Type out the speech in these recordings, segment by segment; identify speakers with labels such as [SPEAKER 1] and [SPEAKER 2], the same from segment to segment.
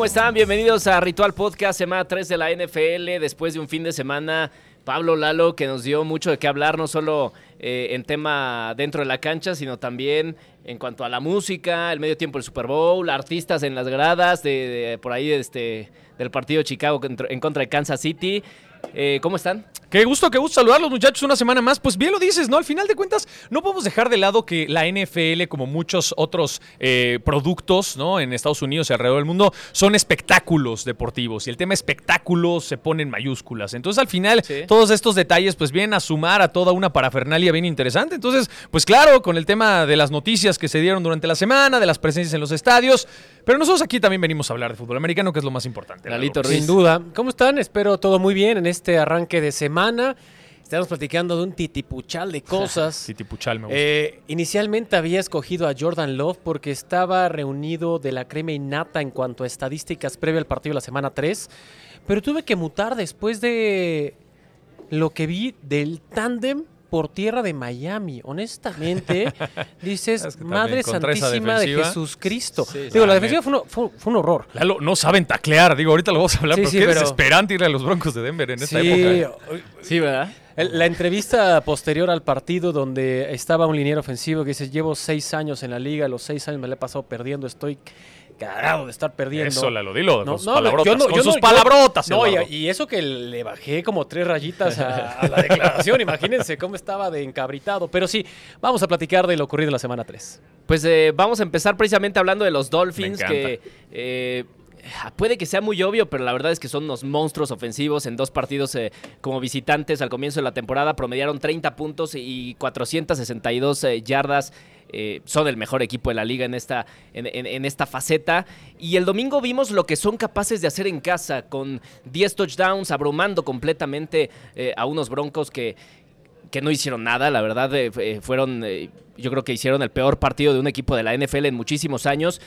[SPEAKER 1] ¿Cómo están? Bienvenidos a Ritual Podcast, semana 3 de la NFL, después de un fin de semana, Pablo Lalo, que nos dio mucho de qué hablar, no solo eh, en tema dentro de la cancha, sino también en cuanto a la música, el medio tiempo del Super Bowl, artistas en las gradas, de, por ahí este, del partido de Chicago en contra de Kansas City. Eh, ¿Cómo están?
[SPEAKER 2] Qué gusto, qué gusto saludarlos muchachos una semana más. Pues bien lo dices, ¿no? Al final de cuentas, no podemos dejar de lado que la NFL, como muchos otros eh, productos, ¿no? En Estados Unidos y alrededor del mundo, son espectáculos deportivos. Y el tema espectáculos se pone en mayúsculas. Entonces, al final, todos estos detalles, pues vienen a sumar a toda una parafernalia bien interesante. Entonces, pues claro, con el tema de las noticias que se dieron durante la semana, de las presencias en los estadios. Pero nosotros aquí también venimos a hablar de fútbol americano, que es lo más importante.
[SPEAKER 3] Sin duda. ¿Cómo están? Espero todo muy bien en este arranque de semana Estamos platicando de un titipuchal de cosas.
[SPEAKER 2] titipuchal me gusta.
[SPEAKER 3] Eh, inicialmente había escogido a Jordan Love porque estaba reunido de la crema innata en cuanto a estadísticas previa al partido de la semana 3. Pero tuve que mutar después de lo que vi del tándem por tierra de Miami. Honestamente, dices, Madre Santísima de Jesús Cristo. digo, la defensiva fue, un horror.
[SPEAKER 2] no saben taclear. Digo, ahorita lo vamos a hablar, pero qué desesperante ir a los Broncos de Denver en esta época.
[SPEAKER 3] Sí, ¿verdad? La entrevista posterior al partido donde estaba un liniero ofensivo que dice, llevo seis años en la liga, los seis años me la he pasado perdiendo, estoy cagado de estar perdiendo.
[SPEAKER 2] Eso, lo dilo, con sus palabrotas. con sus palabrotas,
[SPEAKER 3] no, y, eso que le bajé como tres rayitas a, la declaración, imagínense cómo estaba de encabritado. Pero sí, vamos a platicar de lo ocurrido en la semana 3.
[SPEAKER 1] Pues eh, vamos a empezar precisamente hablando de los Dolphins, que... Eh, puede que sea muy obvio, pero la verdad es que son unos monstruos ofensivos. En dos partidos eh, como visitantes al comienzo de la temporada promediaron 30 puntos y 462 yardas eh, son el mejor equipo de la liga en esta, en, esta faceta. Y el domingo vimos lo que son capaces de hacer en casa con 10 touchdowns, abrumando completamente eh, a unos broncos que, que no hicieron nada, la verdad, eh, fueron, yo creo que hicieron el peor partido de un equipo de la NFL en muchísimos años.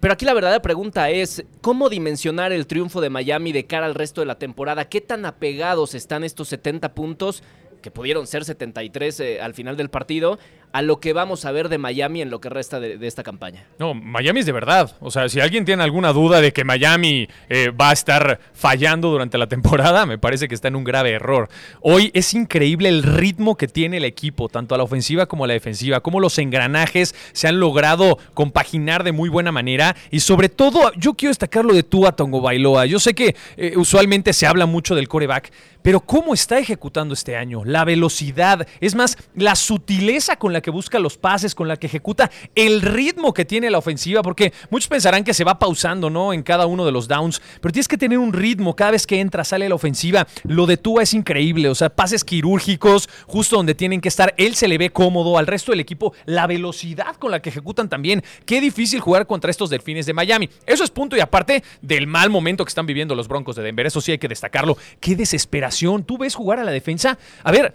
[SPEAKER 1] Pero aquí la verdadera pregunta es, ¿cómo dimensionar el triunfo de Miami de cara al resto de la temporada? ¿Qué tan apegados están estos 70 puntos? que pudieron ser 73 al final del partido, a lo que vamos a ver de Miami en lo que resta de, esta campaña.
[SPEAKER 2] No, Miami es de verdad. O sea, si alguien tiene alguna duda de que Miami eh, va a estar fallando durante la temporada, me parece que está en un grave error. Hoy es increíble el ritmo que tiene el equipo, tanto a la ofensiva como a la defensiva, cómo los engranajes se han logrado compaginar de muy buena manera y sobre todo, yo quiero destacar lo de Tua Tongo Bailoa. Yo sé que eh, usualmente se habla mucho del coreback, pero cómo está ejecutando este año, la velocidad, es más, la sutileza con la que busca los pases, con la que ejecuta el ritmo que tiene la ofensiva, porque muchos pensarán que se va pausando, ¿no? En cada uno de los downs, pero tienes que tener un ritmo cada vez que entra, sale la ofensiva. Lo de Tua es increíble, o sea, pases quirúrgicos, justo donde tienen que estar. Él se le ve cómodo, al resto del equipo, la velocidad con la que ejecutan también. Qué difícil jugar contra estos delfines de Miami. Eso es punto y aparte del mal momento que están viviendo los Broncos de Denver. Eso sí hay que destacarlo. Qué desesperación. Tú ves jugar a la defensa. A ver,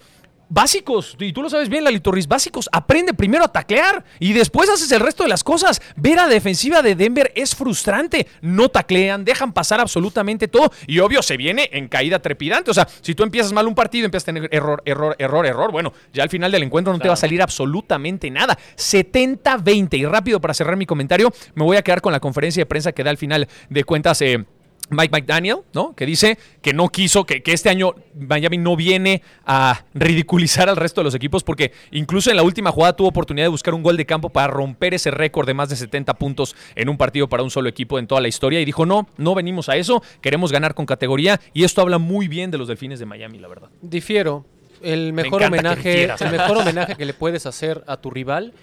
[SPEAKER 2] básicos, y tú lo sabes bien, la Torres, básicos. Aprende primero a taclear y después haces el resto de las cosas. Ver a defensiva de Denver es frustrante. No taclean, dejan pasar absolutamente todo y obvio se viene en caída trepidante. O sea, si tú empiezas mal un partido, empiezas a tener error, error, error, error. Bueno, ya al final del encuentro no te va a salir absolutamente nada. 70-20. Y rápido para cerrar mi comentario, me voy a quedar con la conferencia de prensa que da al final de cuentas. Eh, Mike McDaniel, ¿no? Que dice que no quiso, que, que, este año Miami no viene a ridiculizar al resto de los equipos, porque incluso en la última jugada tuvo oportunidad de buscar un gol de campo para romper ese récord de más de 70 puntos en un partido para un solo equipo en toda la historia. Y dijo: No, no venimos a eso, queremos ganar con categoría. Y esto habla muy bien de los delfines de Miami, la verdad.
[SPEAKER 3] Difiero. El mejor homenaje, el mejor homenaje que le puedes hacer a tu rival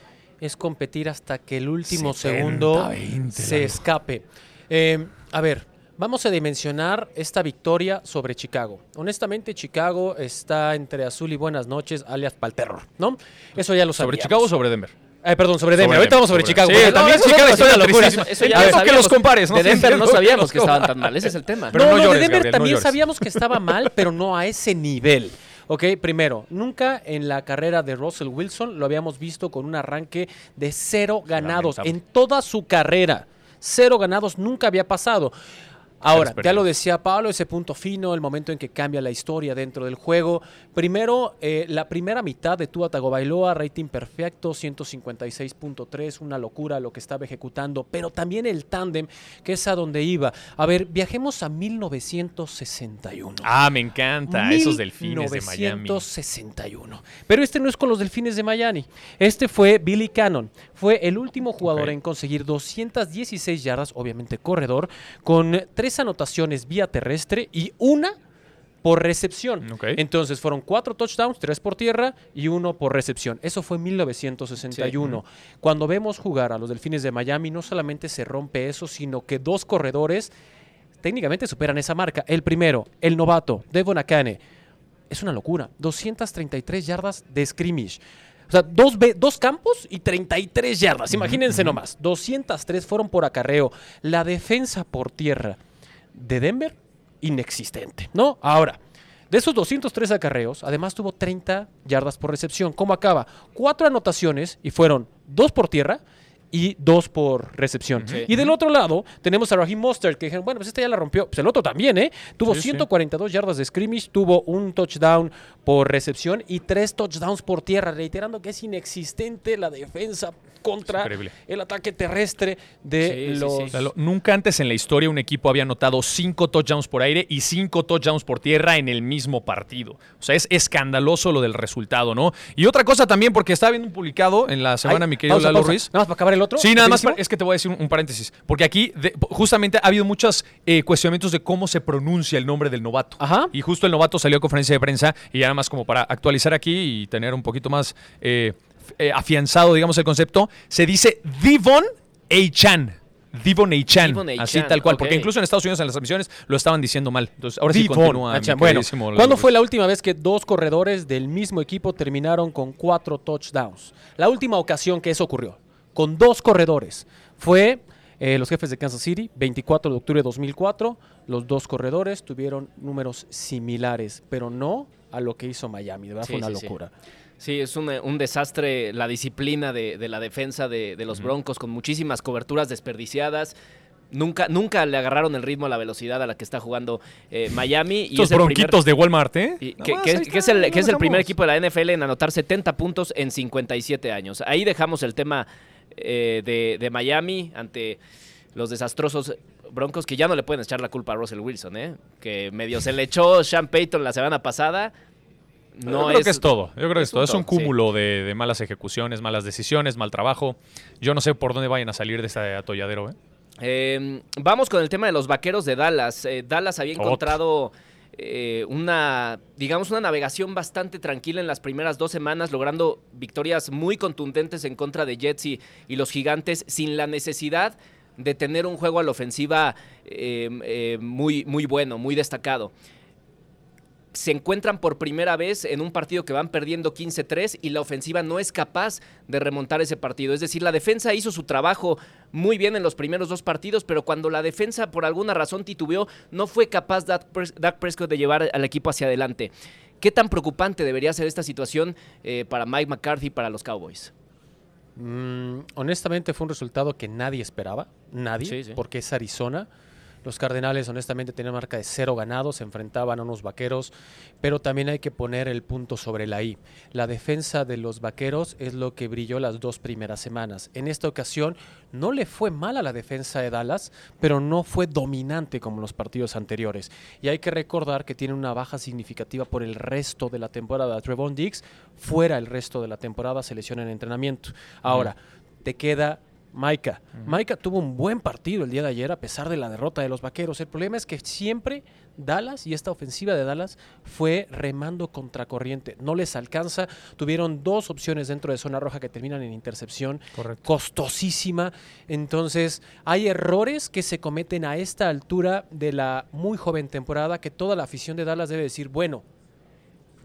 [SPEAKER 3] es competir hasta que el último segundo se escape. Eh, a ver, Vamos a dimensionar esta victoria sobre Chicago. Honestamente, Chicago está entre azul y buenas noches, alias para el terror, ¿no? Eso ya lo sabemos.
[SPEAKER 2] ¿Sobre Chicago o sobre Denver?
[SPEAKER 3] Ay, perdón, sobre Denver. Ahorita vamos sobre, Chicago.
[SPEAKER 2] Sí, también Chicago es una locura. Eso,
[SPEAKER 1] ya
[SPEAKER 2] que los compares,
[SPEAKER 1] ¿no? De Denver no sabíamos que estaban tan mal. Ese es el tema.
[SPEAKER 3] Pero no, no, de Denver también sabíamos que estaba mal, pero no a ese nivel. Ok, primero, nunca en la carrera de Russell Wilson lo habíamos visto con un arranque de cero ganados en toda su carrera. Cero ganados nunca había pasado. Ahora, ya lo decía Pablo, ese punto fino, el momento en que cambia la historia dentro del juego. Primero, eh, la primera mitad de Tua Tagovailoa, rating perfecto, 156.3, una locura lo que estaba ejecutando, pero también el tándem, que es a donde iba. A ver, viajemos a 1961.
[SPEAKER 2] Ah, me encanta, esos delfines de Miami.
[SPEAKER 3] 1961. Pero este no es con los delfines de Miami. Este fue Billy Cannon. Fue el último jugador en conseguir 216 yardas, obviamente corredor, con tres anotaciones vía terrestre y una por recepción. Entonces fueron cuatro touchdowns, tres por tierra y uno por recepción. Eso fue en 1961. Cuando vemos jugar a los Delfines de Miami, no solamente se rompe eso, sino que dos corredores técnicamente superan esa marca. El primero, el novato, Devon Akane. Es una locura. 233 yardas de scrimmage. O sea, dos, dos campos y 33 yardas. Imagínense nomás. 203 fueron por acarreo. La defensa por tierra de Denver, inexistente, ¿no? Ahora, de esos 203 acarreos, además tuvo 30 yardas por recepción. ¿Cómo acaba? Cuatro anotaciones y fueron dos por tierra y dos por recepción. Y del otro lado tenemos a Raheem Mostert, que dijeron, bueno, pues este ya la rompió. Pues el otro también, ¿eh? Tuvo 142 yardas de scrimmage, tuvo un touchdown por recepción y tres touchdowns por tierra, reiterando que es inexistente la defensa contra el ataque terrestre de los...
[SPEAKER 2] nunca antes en la historia un equipo había anotado cinco touchdowns por aire y cinco touchdowns por tierra en el mismo partido. O sea, es escandaloso lo del resultado, ¿no? Y otra cosa también, porque estaba viendo un publicado en la semana, mi querido Lalo Ruiz.
[SPEAKER 3] Nada más para acabar el otro.
[SPEAKER 2] Sí, nada más. es que te voy a decir un, paréntesis. Porque aquí justamente ha habido muchos eh, cuestionamientos de cómo se pronuncia el nombre del novato.
[SPEAKER 3] Ajá.
[SPEAKER 2] Y justo el novato salió a conferencia de prensa y nada más como para actualizar aquí y tener un poquito más eh, eh, afianzado, digamos, el concepto, se dice Divon Eichan. Divon Eichan, así tal cual, porque incluso en Estados Unidos en las transmisiones lo estaban diciendo mal. Entonces, ahora sí continúa.
[SPEAKER 3] Bueno, ¿cuándo fue la última vez que dos corredores del mismo equipo terminaron con cuatro touchdowns? La última ocasión que eso ocurrió, con dos corredores, fue eh, los jefes de Kansas City, 24 de octubre de 2004. Los dos corredores tuvieron números similares, pero no a lo que hizo Miami. De verdad fue una locura.
[SPEAKER 1] Sí, es un, un, desastre la disciplina de, de la defensa de, de los Broncos, con muchísimas coberturas desperdiciadas. Nunca, nunca le agarraron el ritmo a la velocidad a la que está jugando eh, Miami.
[SPEAKER 2] Y Estos bronquitos de Walmart, ¿eh?
[SPEAKER 1] que, es el, que es el primer equipo de la NFL en anotar 70 puntos en 57 años. Ahí dejamos el tema eh, de, de Miami ante los desastrosos Broncos que ya no le pueden echar la culpa a Russell Wilson, ¿eh? Que medio se le echó Sean Payton la semana pasada,
[SPEAKER 2] no Yo creo que es todo. Yo creo que es, todo. Es un cúmulo de, malas ejecuciones, malas decisiones, mal trabajo. Yo no sé por dónde vayan a salir de este atolladero. ¿eh?
[SPEAKER 1] Em, vamos con el tema de los vaqueros de Dallas. Eh, Dallas había encontrado eh, una, digamos, una navegación bastante tranquila en las primeras dos semanas, logrando victorias muy contundentes en contra de Jets y, los gigantes sin la necesidad de tener un juego a la ofensiva em, muy, muy bueno, muy destacado se encuentran por primera vez en un partido que van perdiendo 15-3 y la ofensiva no es capaz de remontar ese partido. Es decir, la defensa hizo su trabajo muy bien en los primeros dos partidos, pero cuando la defensa por alguna razón titubeó, no fue capaz Dak Prescott de llevar al equipo hacia adelante. ¿Qué tan preocupante debería ser esta situación eh, para Mike McCarthy y para los Cowboys?
[SPEAKER 3] Mm, honestamente fue un resultado que nadie esperaba, nadie, porque es Arizona. Los Cardenales honestamente tenían marca de cero ganados, se enfrentaban a unos vaqueros, pero también hay que poner el punto sobre la I. La defensa de los vaqueros es lo que brilló las dos primeras semanas. En esta ocasión no le fue mal a la defensa de Dallas, pero no fue dominante como los partidos anteriores. Y hay que recordar que tiene una baja significativa por el resto de la temporada. Trevon Diggs fuera el resto de la temporada se lesiona en entrenamiento. Ahora, te queda Maika. Maika tuvo un buen partido el día de ayer a pesar de la derrota de los Vaqueros. El problema es que siempre Dallas y esta ofensiva de Dallas fue remando contracorriente. No les alcanza. Tuvieron dos opciones dentro de zona roja que terminan en intercepción. Costosísima. Entonces, hay errores que se cometen a esta altura de la muy joven temporada que toda la afición de Dallas debe decir, bueno,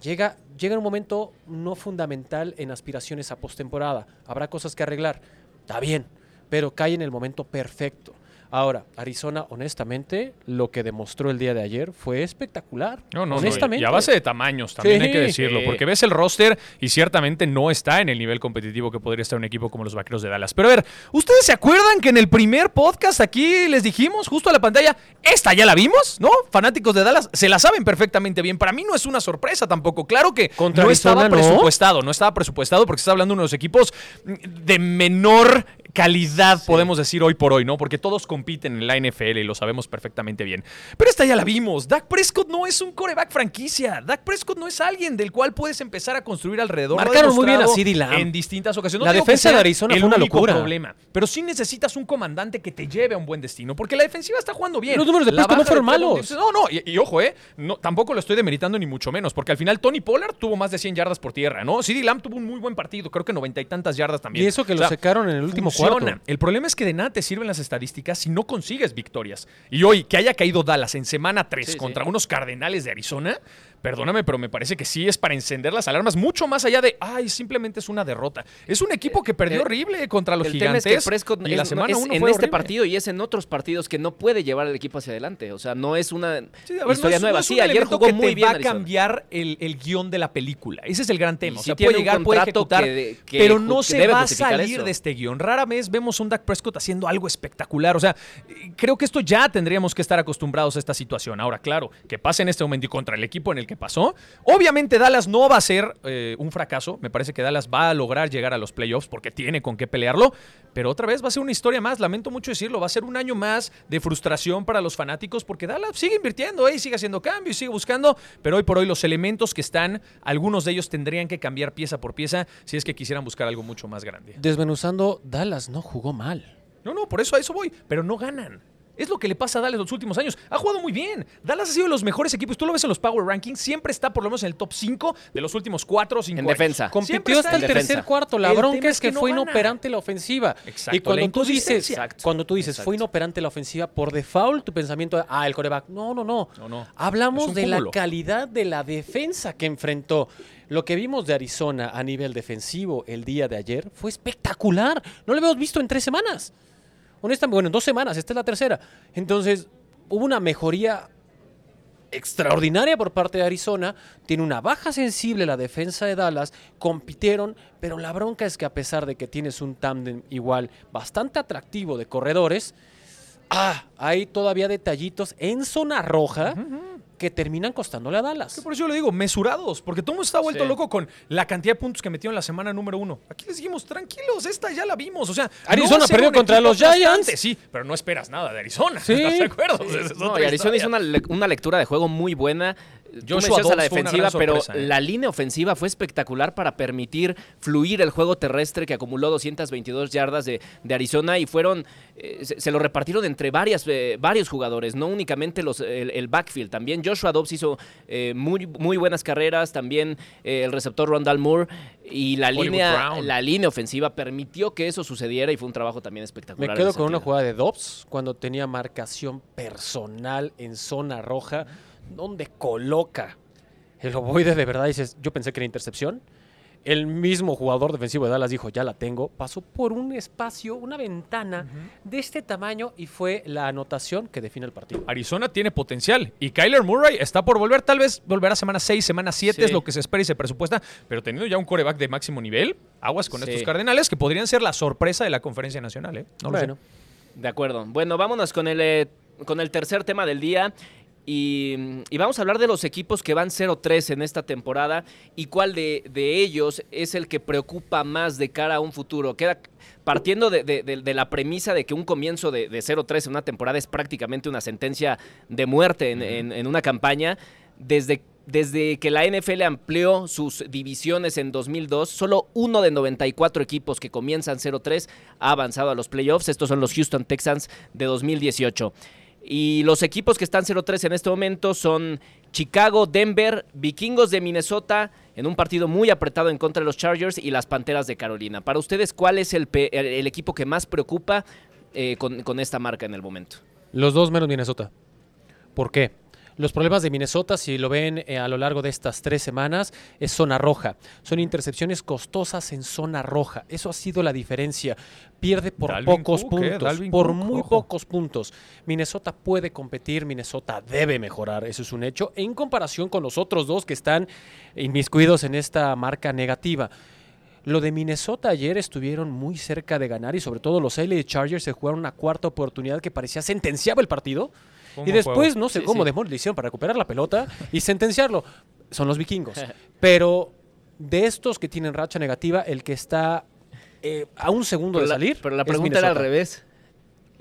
[SPEAKER 3] llega, llega un momento no fundamental en aspiraciones a postemporada. Habrá cosas que arreglar. Está bien, pero cae en el momento perfecto. Ahora, Arizona, honestamente, lo que demostró el día de ayer fue espectacular.
[SPEAKER 2] No, no,
[SPEAKER 3] honestamente.
[SPEAKER 2] y a base de tamaños, también hay que decirlo, porque ves el roster y ciertamente no está en el nivel competitivo que podría estar un equipo como los Vaqueros de Dallas. Pero a ver, ¿ustedes se acuerdan que en el primer podcast aquí les dijimos, justo a la pantalla, esta ya la vimos, ¿no? Fanáticos de Dallas se la saben perfectamente bien. Para mí no es una sorpresa tampoco. Claro que no estaba presupuestado, no estaba presupuestado porque está hablando de unos equipos de menor calidad, podemos decir hoy por hoy, ¿no? Porque todos compiten en la NFL y lo sabemos perfectamente bien. Pero esta ya la vimos. Dak Prescott no es un coreback franquicia. Dak Prescott no es alguien del cual puedes empezar a construir alrededor.
[SPEAKER 3] Marcaron muy bien a CeeDee Lamb.
[SPEAKER 2] En distintas ocasiones.
[SPEAKER 3] la defensa de Arizona fue una locura.
[SPEAKER 2] problema. Pero sí necesitas un comandante que te lleve a un buen destino. Porque la defensiva está jugando bien.
[SPEAKER 3] Los números de Prescott no fueron malos.
[SPEAKER 2] No, no. Y, ojo, ¿eh? No, tampoco lo estoy demeritando ni mucho menos. Porque al final Tony Pollard tuvo más de 100 yardas por tierra, ¿no? CeeDee Lamb tuvo un muy buen partido. Creo que noventa y tantas yardas también.
[SPEAKER 3] Y eso que lo secaron en el último cuarto.
[SPEAKER 2] El problema es que de nada te sirven las estadísticas si no consigues victorias. Y hoy, que haya caído Dallas en semana 3 contra unos Cardenales de Arizona, perdóname, pero me parece que sí es para encender las alarmas, mucho más allá de, ay, simplemente es una derrota. Es un equipo que perdió eh, horrible contra los gigantes.
[SPEAKER 1] Tema es que Prescott y la semana en este partido y es en otros partidos que no puede llevar al equipo hacia adelante. O sea, no es una historia nueva. sí, ayer jugó muy bien.
[SPEAKER 2] va a cambiar el, guion de la película. Ese es el gran tema. O sea, puede llegar, puede ejecutar, pero no se va a salir de este guion. Rara vez vemos un Dak Prescott haciendo algo espectacular. O sea, creo que esto ya tendríamos que estar acostumbrados a esta situación. Ahora, claro, que pase en este momento y contra el equipo en el que pasó. Obviamente Dallas no va a ser eh, un fracaso. Me parece que Dallas va a lograr llegar a los playoffs porque tiene con qué pelearlo. Pero otra vez va a ser una historia más. Lamento mucho decirlo. Va a ser un año más de frustración para los fanáticos porque Dallas sigue invirtiendo, y sigue haciendo cambios, sigue buscando. Pero hoy por hoy los elementos que están, algunos de ellos tendrían que cambiar pieza por pieza si es que quisieran buscar algo mucho más grande.
[SPEAKER 3] Desmenuzando, Dallas no jugó mal.
[SPEAKER 2] No, no, por eso a eso voy. Pero no ganan. Es lo que le pasa a Dallas los últimos años. Ha jugado muy bien. Dallas ha sido de los mejores equipos. Tú lo ves en los Power Rankings. Siempre está por lo menos en el top 5 de los últimos 4 o 5
[SPEAKER 1] En defensa.
[SPEAKER 3] Compitió hasta el tercer cuarto. La bronca es que, fue inoperante la ofensiva. Exacto. Y cuando tú dices, cuando tú dices fue inoperante la ofensiva, por default tu pensamiento es, ah, el coreback. No, no, no. no, no. Hablamos de la calidad de la defensa que enfrentó. Lo que vimos de Arizona a nivel defensivo el día de ayer fue espectacular. No lo habíamos visto en tres semanas. Honestamente, bueno, en dos semanas, esta es la tercera. Entonces, hubo una mejoría extraordinaria por parte de Arizona. Tiene una baja sensible la defensa de Dallas. Compitieron, pero la bronca es que a pesar de que tienes un tándem igual bastante atractivo de corredores, ah, hay todavía detallitos en zona roja que terminan costándole a Dallas.
[SPEAKER 2] por eso yo le digo, mesurados, porque todo el mundo está vuelto loco con la cantidad de puntos que metió en la semana número uno. Aquí les dijimos, tranquilos, esta ya la vimos. O sea,
[SPEAKER 3] Arizona perdió contra los Giants.
[SPEAKER 2] Sí, pero no esperas nada de Arizona. ¿Estás de acuerdo?
[SPEAKER 1] no, y Arizona hizo una, una lectura de juego muy buena Joshua a la defensiva, pero ¿eh? la línea ofensiva fue espectacular para permitir fluir el juego terrestre que acumuló 222 yardas de, Arizona y fueron, eh, se, lo repartieron entre varias, eh, varios jugadores, no únicamente los, el, backfield. También Joshua Dobbs hizo muy, muy buenas carreras, también el receptor Rondal Moore y la línea, la línea ofensiva permitió que eso sucediera y fue un trabajo también espectacular.
[SPEAKER 3] Me quedo con una jugada de Dobbs cuando tenía marcación personal en zona roja ¿Dónde coloca el ovoide de verdad? Dices, yo pensé que era intercepción. El mismo jugador defensivo de Dallas dijo, ya la tengo. Pasó por un espacio, una ventana de este tamaño y fue la anotación que define el partido.
[SPEAKER 2] Arizona tiene potencial y Kyler Murray está por volver, tal vez volverá semana 6, semana 7 es lo que se espera y se presupuesta, pero teniendo ya un coreback de máximo nivel, aguas con estos Cardenales que podrían ser la sorpresa de la conferencia nacional. ¿eh?
[SPEAKER 1] No bueno. De acuerdo. Bueno, vámonos con el, eh, con el tercer tema del día y, vamos a hablar de los equipos que van 0-3 en esta temporada y cuál de, ellos es el que preocupa más de cara a un futuro. Queda partiendo de, la premisa de que un comienzo de, 0-3 en una temporada es prácticamente una sentencia de muerte en, una campaña. Desde, desde que la NFL amplió sus divisiones en 2002, solo uno de 94 equipos que comienzan 0-3 ha avanzado a los playoffs. Estos son los Houston Texans de 2018. Y los equipos que están 0-3 en este momento son Chicago, Denver, Vikingos de Minnesota, en un partido muy apretado en contra de los Chargers y las Panteras de Carolina. Para ustedes, ¿cuál es el, equipo que más preocupa eh, con, con esta marca en el momento?
[SPEAKER 3] Los dos menos Minnesota. ¿Por qué? Los problemas de Minnesota, si lo ven eh, a lo largo de estas tres semanas, es zona roja. Son intercepciones costosas en zona roja. Eso ha sido la diferencia. Pierde por pocos puntos, por muy pocos puntos. Minnesota puede competir, Minnesota debe mejorar, eso es un hecho, en comparación con los otros dos que están inmiscuidos en esta marca negativa. Lo de Minnesota ayer estuvieron muy cerca de ganar y sobre todo los LA Chargers se jugaron una cuarta oportunidad que parecía sentenciaba el partido. Y después, no sé cómo sí. hicieron para recuperar la pelota y sentenciarlo. Son los vikingos. Pero de estos que tienen racha negativa, el que está eh, a un segundo de salir.
[SPEAKER 1] pero la pregunta era al revés.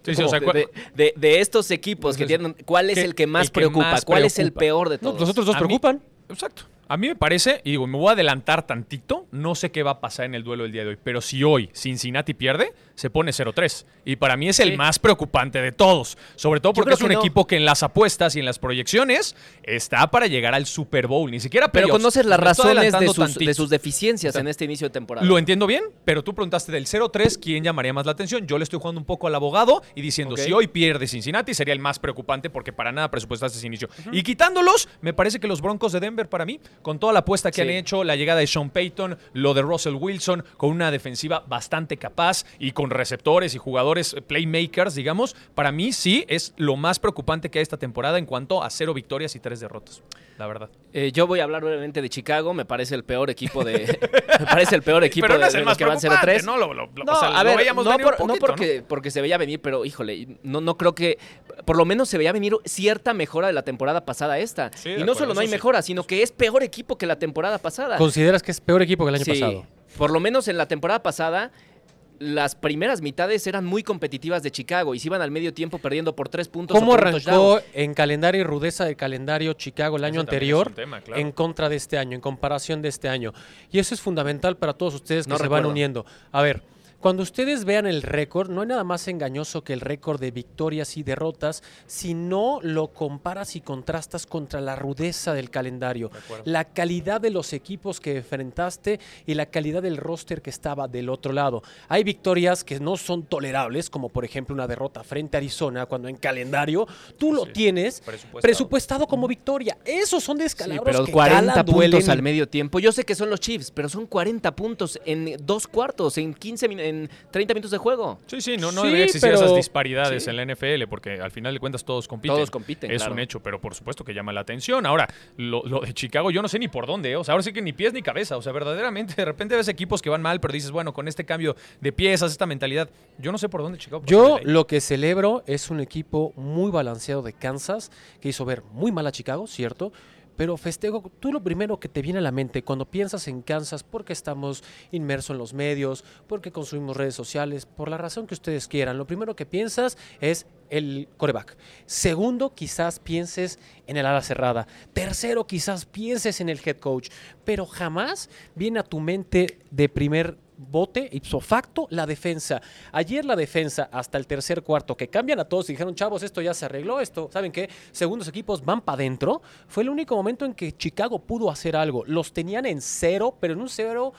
[SPEAKER 1] de, estos equipos que tienen, ¿cuál es el que más preocupa? ¿Cuál es el peor de todos?
[SPEAKER 3] los otros dos preocupan.
[SPEAKER 2] exacto. A mí me parece, y digo, me voy a adelantar tantito, no sé qué va a pasar en el duelo del día de hoy, pero si hoy Cincinnati pierde, se pone 0-3. Y para mí es el más preocupante de todos. Sobre todo porque es un equipo que en las apuestas y en las proyecciones está para llegar al Super Bowl. Ni siquiera
[SPEAKER 1] Pero conoces las razones de sus, deficiencias en este inicio de temporada.
[SPEAKER 2] Lo entiendo bien, pero tú preguntaste del 0-3, ¿quién llamaría más la atención? Yo le estoy jugando un poco al abogado y diciendo, si hoy pierde Cincinnati, sería el más preocupante porque para nada presupuestaste ese inicio. Y quitándolos, me parece que los Broncos de Denver, para mí, con toda la apuesta que han hecho, la llegada de Sean Payton, lo de Russell Wilson, con una defensiva bastante capaz y con receptores y jugadores eh, playmakers, digamos, para mí sí es lo más preocupante que hay esta temporada en cuanto a cero victorias y tres derrotas, la verdad.
[SPEAKER 1] Eh, yo voy a hablar brevemente de Chicago, me parece el peor equipo de me parece el peor equipo de, los que van 0-3.
[SPEAKER 2] No, lo, a ver, no,
[SPEAKER 1] porque, porque se veía venir, pero híjole, no, no creo que por lo menos se veía venir cierta mejora de la temporada pasada esta. y no solo no hay mejora, sino que es peor equipo que la temporada pasada.
[SPEAKER 3] ¿Consideras que es peor equipo que el año pasado?
[SPEAKER 1] Por lo menos en la temporada pasada las primeras mitades eran muy competitivas de Chicago y se iban al medio tiempo perdiendo por tres puntos.
[SPEAKER 3] ¿Cómo arrancó en calendario y rudeza de calendario Chicago el año anterior en contra de este año, en comparación de este año? Y eso es fundamental para todos ustedes que se van uniendo. A ver, cuando ustedes vean el récord, no hay nada más engañoso que el récord de victorias y derrotas si no lo comparas y contrastas contra la rudeza del calendario, la calidad de los equipos que enfrentaste y la calidad del roster que estaba del otro lado. Hay victorias que no son tolerables, como por ejemplo una derrota frente a Arizona, cuando en calendario tú lo tienes presupuestado. como victoria. Esos son descalabros
[SPEAKER 1] pero 40 puntos al medio tiempo. Yo sé que son los Chiefs, pero son 40 puntos en dos cuartos, en 15 minutos 30 minutos de juego.
[SPEAKER 2] Sí, sí, no, no debería existir esas disparidades en la NFL porque al final de cuentas todos compiten.
[SPEAKER 1] Todos compiten,
[SPEAKER 2] Es un hecho, pero por supuesto que llama la atención. Ahora, lo, de Chicago yo no sé ni por dónde, ¿eh? o sea, ahora sí que ni pies ni cabeza, o sea, verdaderamente de repente ves equipos que van mal, pero dices, bueno, con este cambio de piezas, esta mentalidad, yo no sé por dónde Chicago.
[SPEAKER 3] Yo lo que celebro es un equipo muy balanceado de Kansas que hizo ver muy mal a Chicago, ¿cierto? Pero festejo, tú lo primero que te viene a la mente cuando piensas en Kansas, porque estamos inmersos en los medios, porque consumimos redes sociales, por la razón que ustedes quieran, lo primero que piensas es el coreback. Segundo, quizás pienses en el ala cerrada. Tercero, quizás pienses en el head coach. Pero jamás viene a tu mente de primer bote, ipso facto, la defensa. Ayer la defensa, hasta el tercer cuarto, que cambian a todos y dijeron, chavos, esto ya se arregló, esto, ¿saben qué? Segundos equipos van para adentro. Fue el único momento en que Chicago pudo hacer algo. Los tenían en cero, pero en un cero,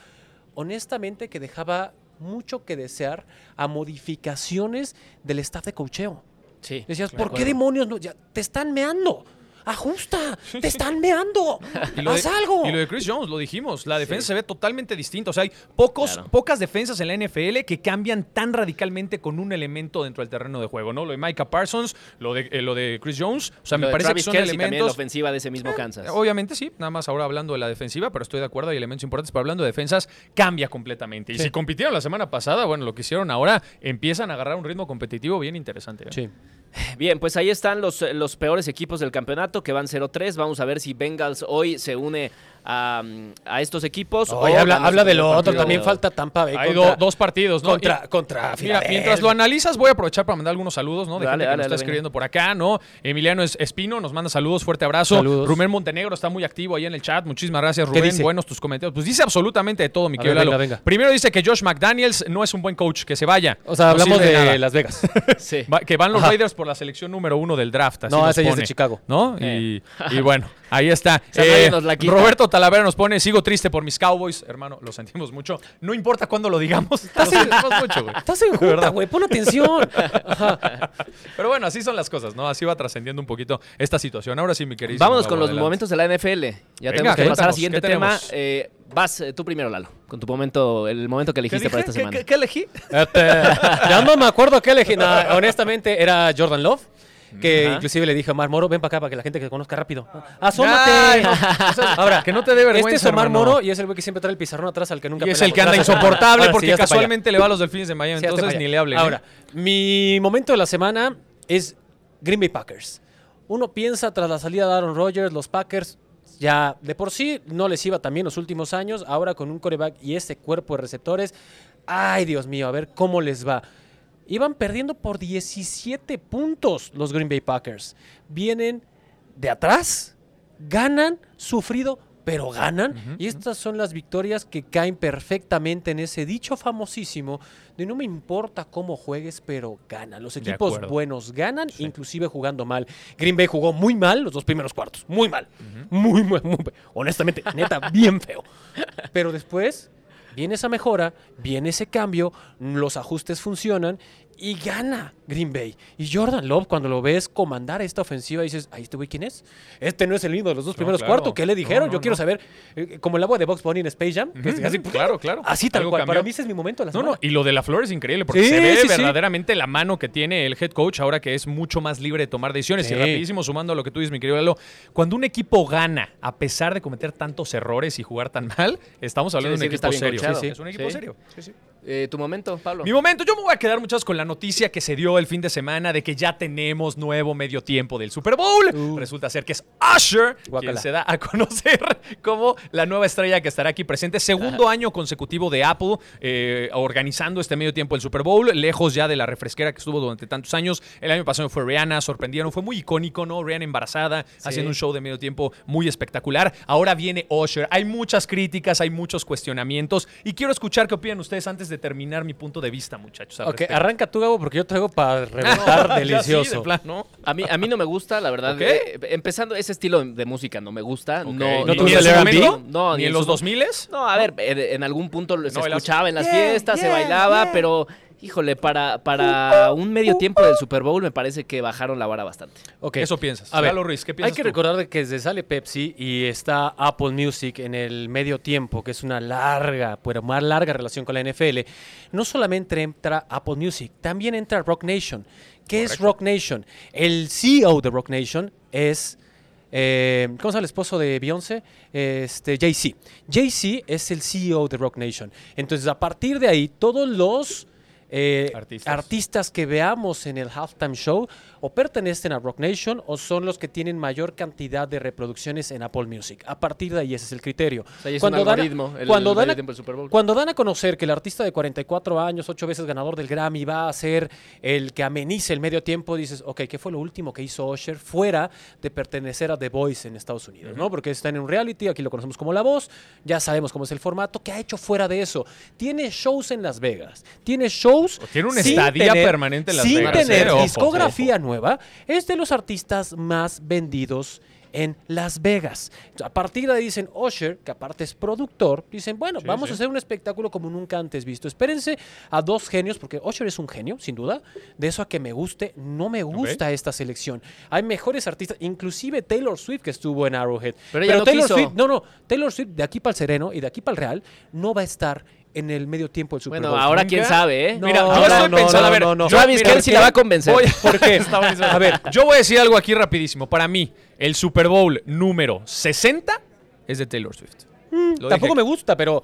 [SPEAKER 3] honestamente, que dejaba mucho que desear a modificaciones del staff de cocheo. Sí, Decías, ¿por qué demonios no? Ya, te están meando ajusta, te están meando, haz algo.
[SPEAKER 2] Y lo de Chris Jones, lo dijimos, la defensa se ve totalmente distinta. O sea, hay pocos, pocas defensas en la NFL que cambian tan radicalmente con un elemento dentro del terreno de juego, ¿no? Lo de Micah Parsons, lo de, eh, lo de Chris Jones, o sea, me parece que son elementos... También
[SPEAKER 1] la ofensiva de ese mismo eh, Kansas.
[SPEAKER 2] obviamente sí, nada más ahora hablando de la defensiva, pero estoy de acuerdo, hay elementos importantes, pero hablando de defensas, cambia completamente. Y si compitieron la semana pasada, bueno, lo que hicieron ahora, empiezan a agarrar un ritmo competitivo bien interesante. ¿eh?
[SPEAKER 1] Sí. Bien, pues ahí están los, los peores equipos del campeonato que van 0-3. Vamos a ver si Bengals hoy se une a, estos equipos.
[SPEAKER 3] habla, habla de lo otro, también falta Tampa
[SPEAKER 2] Hay dos partidos, ¿no?
[SPEAKER 3] Contra, contra
[SPEAKER 2] Mira, mientras lo analizas, voy a aprovechar para mandar algunos saludos, ¿no? De gente que nos está escribiendo por acá, ¿no? Emiliano Espino nos manda saludos, fuerte abrazo. Saludos. Rubén Montenegro está muy activo ahí en el chat. Muchísimas gracias, Rubén. Buenos tus comentarios. Pues dice absolutamente de todo, mi querido Lalo. Primero dice que Josh McDaniels no es un buen coach, que se vaya.
[SPEAKER 3] O sea, hablamos de, Las Vegas.
[SPEAKER 2] sí. que van los Raiders por la selección número uno del draft. Así
[SPEAKER 3] no, ese es de Chicago.
[SPEAKER 2] ¿No? Y, y bueno. Ahí está. Eh, Roberto Talavera nos pone, sigo triste por mis Cowboys. Hermano, lo sentimos mucho. No importa cuándo lo digamos.
[SPEAKER 3] Estás en, mucho, güey. Estás en junta, güey. Pon atención.
[SPEAKER 2] Pero bueno, así son las cosas, ¿no? Así va trascendiendo un poquito esta situación. Ahora sí, mi querido.
[SPEAKER 1] Vámonos con los momentos de la NFL. Ya tenemos que pasar al siguiente tema. Eh, vas eh, tú primero, Lalo, con tu momento, el momento que elegiste para esta semana.
[SPEAKER 3] ¿Qué, elegí? Este, ya no me acuerdo qué elegí. honestamente, era Jordan Love. Que inclusive le dije a Omar Moro, ven para acá para que la gente que conozca rápido. ¡Asómate!
[SPEAKER 2] Ahora, que no te dé vergüenza.
[SPEAKER 3] Este es Omar Moro y es el güey que siempre trae el pizarrón atrás al que nunca
[SPEAKER 2] Y es el que anda insoportable porque casualmente le va a los delfines de Miami, entonces ni le hable.
[SPEAKER 3] Ahora, mi momento de la semana es Green Bay Packers. Uno piensa tras la salida de Aaron Rodgers, los Packers ya de por sí no les iba también los últimos años, ahora con un coreback y este cuerpo de receptores, ay Dios mío, a ver cómo les va. Iban perdiendo por 17 puntos los Green Bay Packers. Vienen de atrás, ganan, sufrido, pero ganan. y estas son las victorias que caen perfectamente en ese dicho famosísimo de no me importa cómo juegues, pero ganan. Los equipos buenos ganan, inclusive jugando mal. Green Bay jugó muy mal los dos primeros cuartos, muy mal. muy, muy, muy, honestamente, neta, bien feo. Pero después viene esa mejora, viene ese cambio, los ajustes funcionan y gana Green Bay. Y Jordan Love, cuando lo ves comandar esta ofensiva, dices, ¿ahí este güey quién es? Este no es el mismo de los dos primeros cuartos. ¿Qué le dijeron? Yo quiero saber, eh, como el agua de Box Bunny en Space Jam. así,
[SPEAKER 2] claro, claro.
[SPEAKER 3] Así tal cual. Para mí ese es mi momento.
[SPEAKER 2] no, no, y lo de la flor es increíble porque se ve verdaderamente la mano que tiene el head coach ahora que es mucho más libre de tomar decisiones. Y rapidísimo, sumando a lo que tú dices, mi querido Lalo, cuando un equipo gana, a pesar de cometer tantos errores y jugar tan mal, estamos hablando de un equipo serio.
[SPEAKER 3] Es un equipo serio. Sí, sí.
[SPEAKER 1] Eh, ¿Tu momento, Pablo?
[SPEAKER 2] Mi momento, yo me voy a quedar muchas con la noticia que se dio el fin de semana de que ya tenemos nuevo medio tiempo del Super Bowl. Uh. Resulta ser que es Usher quien se da a conocer como la nueva estrella que estará aquí presente. Segundo año consecutivo de Apple eh, organizando este medio tiempo del Super Bowl, lejos ya de la refresquera que estuvo durante tantos años. El año pasado fue Rihanna, sorprendieron, fue muy icónico, ¿no? Rihanna embarazada, haciendo un show de medio tiempo muy espectacular. Ahora viene Usher. Hay muchas críticas, hay muchos cuestionamientos y quiero escuchar qué opinan ustedes antes de terminar mi punto de vista, muchachos.
[SPEAKER 3] Ok, arranca tú, Gabo, porque yo traigo para reventar delicioso.
[SPEAKER 1] A mí, a mí no me gusta, la verdad. Eh, empezando, ese estilo de música no me gusta. No,
[SPEAKER 2] ¿No
[SPEAKER 1] ni,
[SPEAKER 2] en no, ni, en los 2000
[SPEAKER 1] No, a ver, en, algún punto se escuchaba en las fiestas, se bailaba, pero híjole, para, para un medio tiempo del Super Bowl me parece que bajaron la vara bastante.
[SPEAKER 2] Ok. Eso piensas.
[SPEAKER 3] A ver, Ruiz, ¿qué piensas Hay que recordar que desde sale Pepsi y está Apple Music en el medio tiempo, que es una larga, pero más larga relación con la NFL, no solamente entra Apple Music, también entra Rock Nation. ¿Qué es Rock Nation? El CEO de Rock Nation es... Eh, ¿Cómo se llama el esposo de Beyoncé? Este, Jay-Z. Jay-Z es el CEO de Rock Nation. Entonces, a partir de ahí, todos los eh, artistas. que veamos en el halftime show o pertenecen a Rock Nation o son los que tienen mayor cantidad de reproducciones en Apple Music. A partir de ahí ese es el criterio.
[SPEAKER 1] cuando, dan,
[SPEAKER 3] cuando, dan a, conocer que el artista de 44 años, ocho veces ganador del Grammy, va a ser el que amenice el medio tiempo, dices, ok, ¿qué fue lo último que hizo Usher fuera de pertenecer a The Voice en Estados Unidos? ¿no? Porque está en un reality, aquí lo conocemos como La Voz, ya sabemos cómo es el formato. ¿Qué ha hecho fuera de eso? Tiene shows en Las Vegas, tiene shows.
[SPEAKER 2] Tiene una estadía permanente en Las Vegas.
[SPEAKER 3] Sin tener discografía nueva, es de los artistas más vendidos en Las Vegas. A partir de ahí dicen Usher, que aparte es productor, dicen, bueno, vamos a hacer un espectáculo como nunca antes visto. Espérense a dos genios, porque Usher es un genio, sin duda. De eso a que me guste, no me gusta esta selección. Hay mejores artistas, inclusive Taylor Swift que estuvo en Arrowhead.
[SPEAKER 1] Pero,
[SPEAKER 3] Taylor Swift, no, no, Taylor Swift de aquí para el sereno y de aquí para el real no va a estar en el medio tiempo del Super
[SPEAKER 1] Bowl. Bueno, ahora quién sabe, ¿eh?
[SPEAKER 2] Mira, yo estoy pensando, a ver,
[SPEAKER 1] Travis Kelsey la va a convencer.
[SPEAKER 2] ¿Por qué? a ver, yo voy a decir algo aquí rapidísimo. Para mí, el Super Bowl número 60 es de Taylor Swift.
[SPEAKER 3] Mm, tampoco me gusta, pero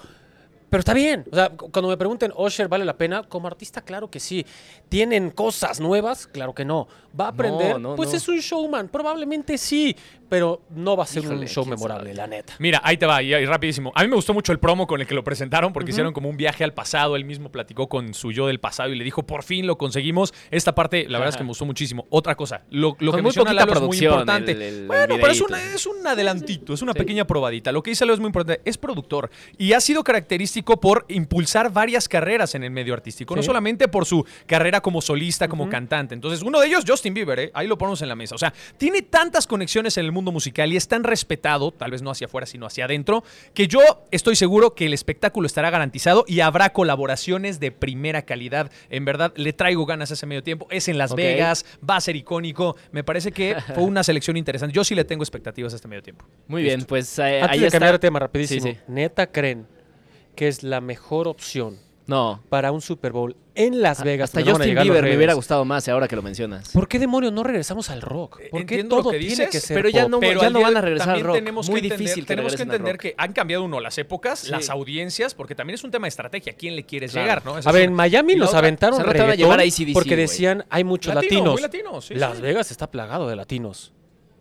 [SPEAKER 3] pero está bien. O sea, cuando me pregunten, Osher vale la pena, como artista, claro que sí. ¿Tienen cosas nuevas? Claro que no. ¿Va a aprender? pues es un showman. Probablemente sí pero no va a ser un show memorable, la neta.
[SPEAKER 2] Mira, ahí te va, y, rapidísimo. A mí me gustó mucho el promo con el que lo presentaron, porque hicieron como un viaje al pasado. Él mismo platicó con su yo del pasado y le dijo, por fin lo conseguimos. Esta parte, la verdad es que me gustó muchísimo. Otra cosa, lo, lo que menciona Lalo es muy importante. bueno, pero es, es, un adelantito, es una pequeña probadita. Lo que dice Lalo es muy importante. Es productor y ha sido característico por impulsar varias carreras en el medio artístico, no solamente por su carrera como solista, como cantante. Entonces, uno de ellos, Justin Bieber, ¿eh? ahí lo ponemos en la mesa. O sea, tiene tantas conexiones en el mundo mundo musical y es tan respetado, tal vez no hacia afuera, sino hacia adentro, que yo estoy seguro que el espectáculo estará garantizado y habrá colaboraciones de primera calidad. En verdad, le traigo ganas a ese medio tiempo. Es en Las Vegas, va a ser icónico. Me parece que fue una selección interesante. Yo sí le tengo expectativas a este medio tiempo.
[SPEAKER 1] Muy bien, pues
[SPEAKER 3] eh, Antes
[SPEAKER 1] ahí
[SPEAKER 3] de
[SPEAKER 1] está.
[SPEAKER 3] cambiar de tema rapidísimo. ¿Neta creen que es la mejor opción
[SPEAKER 1] no.
[SPEAKER 3] para un Super Bowl en Las Vegas.
[SPEAKER 1] Hasta Justin Bieber me hubiera gustado más ahora que lo mencionas.
[SPEAKER 3] ¿Por qué demonios no regresamos al rock? ¿Por qué todo que tiene que ser
[SPEAKER 1] Pero ya no,
[SPEAKER 2] pero
[SPEAKER 1] ya no van a regresar
[SPEAKER 2] al
[SPEAKER 1] rock.
[SPEAKER 2] Tenemos
[SPEAKER 1] Muy
[SPEAKER 2] que
[SPEAKER 1] difícil
[SPEAKER 2] entender, Tenemos que entender que han cambiado uno las épocas,
[SPEAKER 1] sí.
[SPEAKER 2] las audiencias, porque también es un tema de estrategia. ¿A quién le quieres claro. llegar? ¿no?
[SPEAKER 3] a ver, en Miami nos aventaron
[SPEAKER 1] a llevar a ACDC,
[SPEAKER 3] porque decían hay muchos
[SPEAKER 2] latino,
[SPEAKER 3] latinos.
[SPEAKER 2] Latino, sí,
[SPEAKER 3] Las
[SPEAKER 2] sí.
[SPEAKER 3] Vegas está plagado de latinos.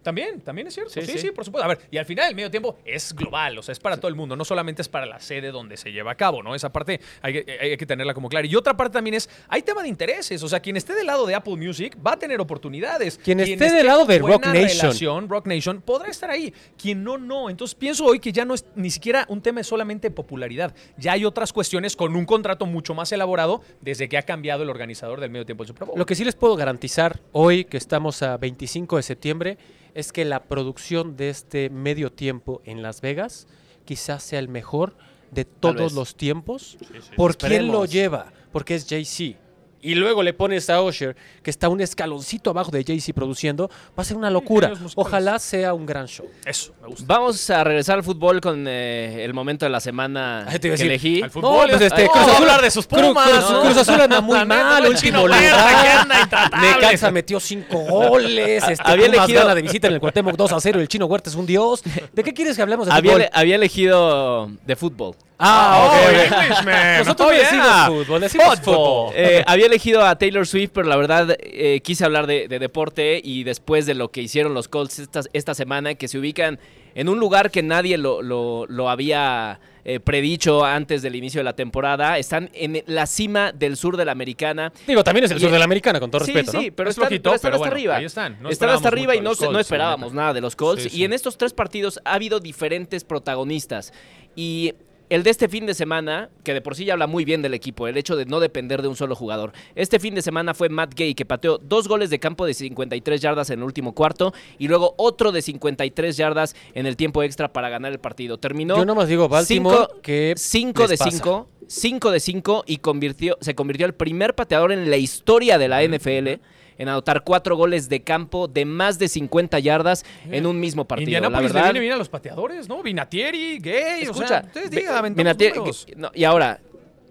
[SPEAKER 2] También, también es cierto. Sí sí, sí, por supuesto. A ver, y al final el medio tiempo es global, o sea, es para todo el mundo, no solamente es para la sede donde se lleva a cabo, ¿no? Esa parte hay, hay, que tenerla como clara. Y otra parte también es, hay tema de intereses, o sea, quien esté del lado de Apple Music va a tener oportunidades.
[SPEAKER 3] Quien, quien esté, esté del lado de Rock Nation.
[SPEAKER 2] Relación, Rock Nation podrá estar ahí. Quien no, no. Entonces pienso hoy que ya no es ni siquiera un tema de solamente popularidad. Ya hay otras cuestiones con un contrato mucho más elaborado desde que ha cambiado el organizador del medio tiempo del Super Bowl.
[SPEAKER 3] Lo que sí les puedo garantizar hoy, que estamos a 25 de septiembre, es que la producción de este medio tiempo en Las Vegas quizás sea el mejor de todos los tiempos. Sí, sí. ¿Por quién lo lleva? Porque es Jay-Z. Y luego le pones a Usher, que está un escaloncito abajo de Jay-Z produciendo, va a ser una locura. Ojalá sea un gran show.
[SPEAKER 2] Eso, me gusta.
[SPEAKER 1] Vamos a regresar al fútbol con eh, el momento de la semana que
[SPEAKER 3] decir,
[SPEAKER 1] elegí.
[SPEAKER 2] Al fútbol,
[SPEAKER 3] no, pues este, Cruz Azul,
[SPEAKER 2] hablar de sus Pumas.
[SPEAKER 3] Cruz, Cruz, Cruz Azul anda muy mal, último lugar. Necaxa metió cinco goles. Este,
[SPEAKER 1] había
[SPEAKER 3] Pumas
[SPEAKER 1] elegido
[SPEAKER 3] gana de visita en el Cuauhtémoc 2 a 0. El Chino Huerta es un dios. ¿De qué quieres que hablemos de
[SPEAKER 1] había,
[SPEAKER 3] fútbol?
[SPEAKER 1] había elegido de fútbol.
[SPEAKER 3] Ah,
[SPEAKER 2] oh,
[SPEAKER 3] okay,
[SPEAKER 2] Englishman.
[SPEAKER 3] Nosotros
[SPEAKER 2] oh, yeah.
[SPEAKER 3] decimos fútbol, decimos
[SPEAKER 2] fútbol.
[SPEAKER 1] Eh, había elegido a Taylor Swift, pero la verdad eh, quise hablar de, de, deporte y después de lo que hicieron los Colts esta, esta semana, que se ubican en un lugar que nadie lo, lo, lo había eh, predicho antes del inicio de la temporada. Están en la cima del sur de la americana.
[SPEAKER 3] Digo, también es el sur de la americana, con todo
[SPEAKER 1] sí,
[SPEAKER 3] respeto,
[SPEAKER 1] sí,
[SPEAKER 3] ¿no?
[SPEAKER 1] pero
[SPEAKER 2] es
[SPEAKER 1] están,
[SPEAKER 2] flojito,
[SPEAKER 1] pero están
[SPEAKER 2] pero
[SPEAKER 1] hasta arriba.
[SPEAKER 2] ahí están. No
[SPEAKER 1] están hasta arriba y no,
[SPEAKER 2] Colts,
[SPEAKER 1] no esperábamos nada de los Colts.
[SPEAKER 2] sí, sí.
[SPEAKER 1] Y en estos tres partidos ha habido diferentes protagonistas. Y el de este fin de semana, que de por sí ya habla muy bien del equipo, el hecho de no depender de un solo jugador. Este fin de semana fue Matt Gay, que pateó dos goles de campo de 53 yardas en el último cuarto y luego otro de 53 yardas en el tiempo extra para ganar el partido. Terminó.
[SPEAKER 3] Yo nomás digo Baltimore
[SPEAKER 1] cinco,
[SPEAKER 3] que.
[SPEAKER 1] 5 de 5. 5 de 5 y convirtió, se convirtió el primer pateador en la historia de la NFL en anotar cuatro goles de campo de más de 50 yardas en un mismo partido.
[SPEAKER 2] Indianapolis
[SPEAKER 1] la verdad,
[SPEAKER 2] le viene bien a los pateadores, ¿no? Vinatieri, Gay,
[SPEAKER 1] escucha,
[SPEAKER 2] o sea, ustedes digan,
[SPEAKER 1] Vinatieri, no, y ahora,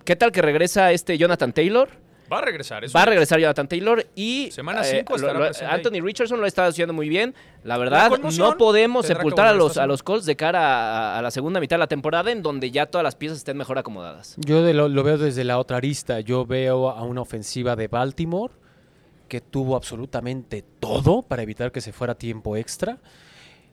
[SPEAKER 1] ¿qué tal que regresa este Jonathan Taylor?
[SPEAKER 2] Va a regresar. Eso
[SPEAKER 1] Va a regresar Jonathan Taylor y
[SPEAKER 2] Semana 5
[SPEAKER 1] eh, Anthony Richardson lo está haciendo muy bien. La verdad, la no podemos sepultar a los, a los Colts de cara a, a, la segunda mitad de la temporada en donde ya todas las piezas estén mejor acomodadas.
[SPEAKER 3] Yo de lo, lo veo desde la otra arista. Yo veo a una ofensiva de Baltimore que tuvo absolutamente todo para evitar que se fuera tiempo extra.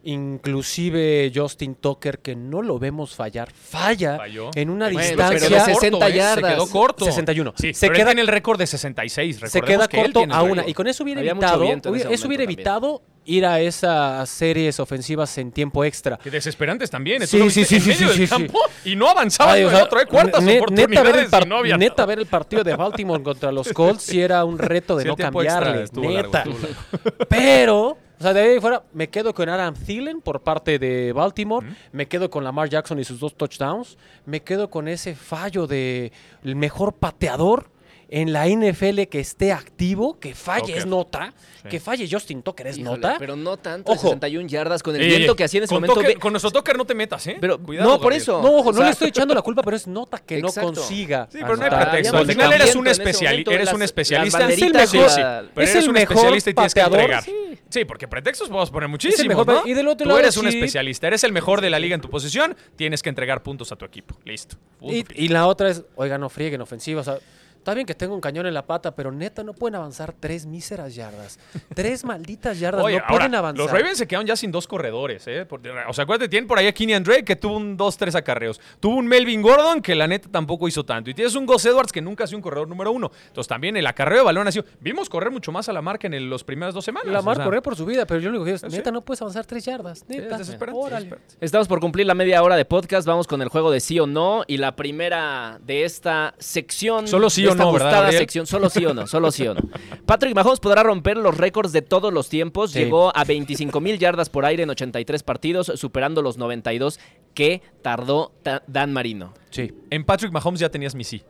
[SPEAKER 3] Inclusive Justin Tucker, que no lo vemos fallar, falla
[SPEAKER 2] Falló.
[SPEAKER 3] en una
[SPEAKER 1] bueno,
[SPEAKER 3] distancia
[SPEAKER 1] de 60
[SPEAKER 2] corto,
[SPEAKER 1] yardas.
[SPEAKER 2] Se quedó corto.
[SPEAKER 3] 61.
[SPEAKER 2] Sí,
[SPEAKER 3] se queda
[SPEAKER 2] tiene el récord de 66.
[SPEAKER 3] Se queda
[SPEAKER 2] que
[SPEAKER 3] corto a una. Y con eso hubiera
[SPEAKER 1] Había
[SPEAKER 3] evitado,
[SPEAKER 1] en
[SPEAKER 3] hubiera- eso hubiera evitado ir a esas series ofensivas en tiempo extra.
[SPEAKER 2] Que desesperantes también.
[SPEAKER 3] Sí, sí, sí, sí,
[SPEAKER 2] en medio
[SPEAKER 3] sí,
[SPEAKER 2] del
[SPEAKER 3] sí,
[SPEAKER 2] campo y no avanzaba
[SPEAKER 3] Ay, o sea,
[SPEAKER 2] otro. ¿eh? ¿Cuántas
[SPEAKER 3] ne-
[SPEAKER 2] oportunidades?
[SPEAKER 3] neta, ver el,
[SPEAKER 2] no había
[SPEAKER 3] neta ver el partido de Baltimore contra los Colts sí era un reto de no cambiarle. neta.
[SPEAKER 2] largo.
[SPEAKER 3] Pero, o sea, de ahí fuera, me quedo con Adam Thielen por parte de Baltimore. Me quedo con Lamar Jackson y sus dos touchdowns. Me quedo con ese fallo de el mejor pateador en la NFL que esté activo. Que falle
[SPEAKER 2] Tucker.
[SPEAKER 3] es nota.
[SPEAKER 2] Sí.
[SPEAKER 3] Que falle Justin Tucker es
[SPEAKER 1] Híjole,
[SPEAKER 3] nota.
[SPEAKER 1] Pero no tanto,
[SPEAKER 3] Ojo.
[SPEAKER 1] 61 yardas con el
[SPEAKER 2] Ey,
[SPEAKER 1] viento
[SPEAKER 2] ey,
[SPEAKER 1] que hacía en ese
[SPEAKER 2] con
[SPEAKER 1] momento.
[SPEAKER 2] Tucker- con nuestro toker no te metas, ¿eh?
[SPEAKER 1] Pero-
[SPEAKER 2] Cuidado,
[SPEAKER 1] no, por
[SPEAKER 2] Gabriel.
[SPEAKER 1] eso.
[SPEAKER 3] no, ojo,
[SPEAKER 1] O
[SPEAKER 3] no le estoy echando la culpa, pero es nota que
[SPEAKER 1] Exacto.
[SPEAKER 3] no consiga.
[SPEAKER 2] Sí, pero no hay pretexto. Al
[SPEAKER 3] de
[SPEAKER 2] final eres un,
[SPEAKER 1] momento,
[SPEAKER 2] eres
[SPEAKER 1] las-
[SPEAKER 2] un
[SPEAKER 1] las
[SPEAKER 2] especialista.
[SPEAKER 1] de
[SPEAKER 2] sí,
[SPEAKER 1] la-
[SPEAKER 2] Pero
[SPEAKER 3] es
[SPEAKER 2] eres
[SPEAKER 3] el
[SPEAKER 2] un
[SPEAKER 3] mejor
[SPEAKER 2] especialista y tienes que entregar.
[SPEAKER 3] sí.
[SPEAKER 2] Porque pretextos podemos poner muchísimos,
[SPEAKER 3] mejor,
[SPEAKER 2] ¿no?
[SPEAKER 3] y del otro
[SPEAKER 2] Tú
[SPEAKER 3] lado,
[SPEAKER 2] eres un especialista, eres el mejor de la liga en tu posición, tienes que entregar puntos a tu equipo. Listo.
[SPEAKER 3] Y la otra es, oiga, no frieguen ofensiva. O sea, está bien que tenga un cañón en la pata, pero neta no pueden avanzar tres míseras yardas. Tres malditas yardas
[SPEAKER 2] Oye,
[SPEAKER 3] no
[SPEAKER 2] ahora,
[SPEAKER 3] pueden avanzar.
[SPEAKER 2] los Ravens se quedaron ya sin dos corredores, ¿eh? O sea, acuérdate, tienen por ahí a Kenyan Drake que tuvo un 2-3 acarreos. Tuvo un Melvin Gordon que la neta tampoco hizo tanto. Y tienes un Gus Edwards que nunca ha sido un corredor número uno. Entonces también el acarreo de balón ha sido... Vimos correr mucho más a la marca en el- los primeras dos semanas.
[SPEAKER 3] La
[SPEAKER 2] o
[SPEAKER 3] mar
[SPEAKER 2] sea,
[SPEAKER 3] corrió por su vida, pero yo lo único que digo es,
[SPEAKER 2] Sí.
[SPEAKER 3] neta, no puedes avanzar tres yardas.
[SPEAKER 2] sí,
[SPEAKER 3] Neta,
[SPEAKER 2] es desesperante,
[SPEAKER 3] órale.
[SPEAKER 2] desesperante.
[SPEAKER 1] Estamos por cumplir la media hora de podcast. Vamos con el juego de sí o no. Y la primera de esta sección.
[SPEAKER 2] Solo sí
[SPEAKER 1] de
[SPEAKER 2] o
[SPEAKER 1] esta
[SPEAKER 2] no,
[SPEAKER 1] sección. Solo sí o no. Solo sí o no. Patrick Mahomes podrá romper los récords de todos los tiempos. Llegó a 25 mil yardas por aire en 83 partidos, superando los 92 que tardó Dan Marino.
[SPEAKER 2] Sí. En Patrick Mahomes ya tenías mi sí.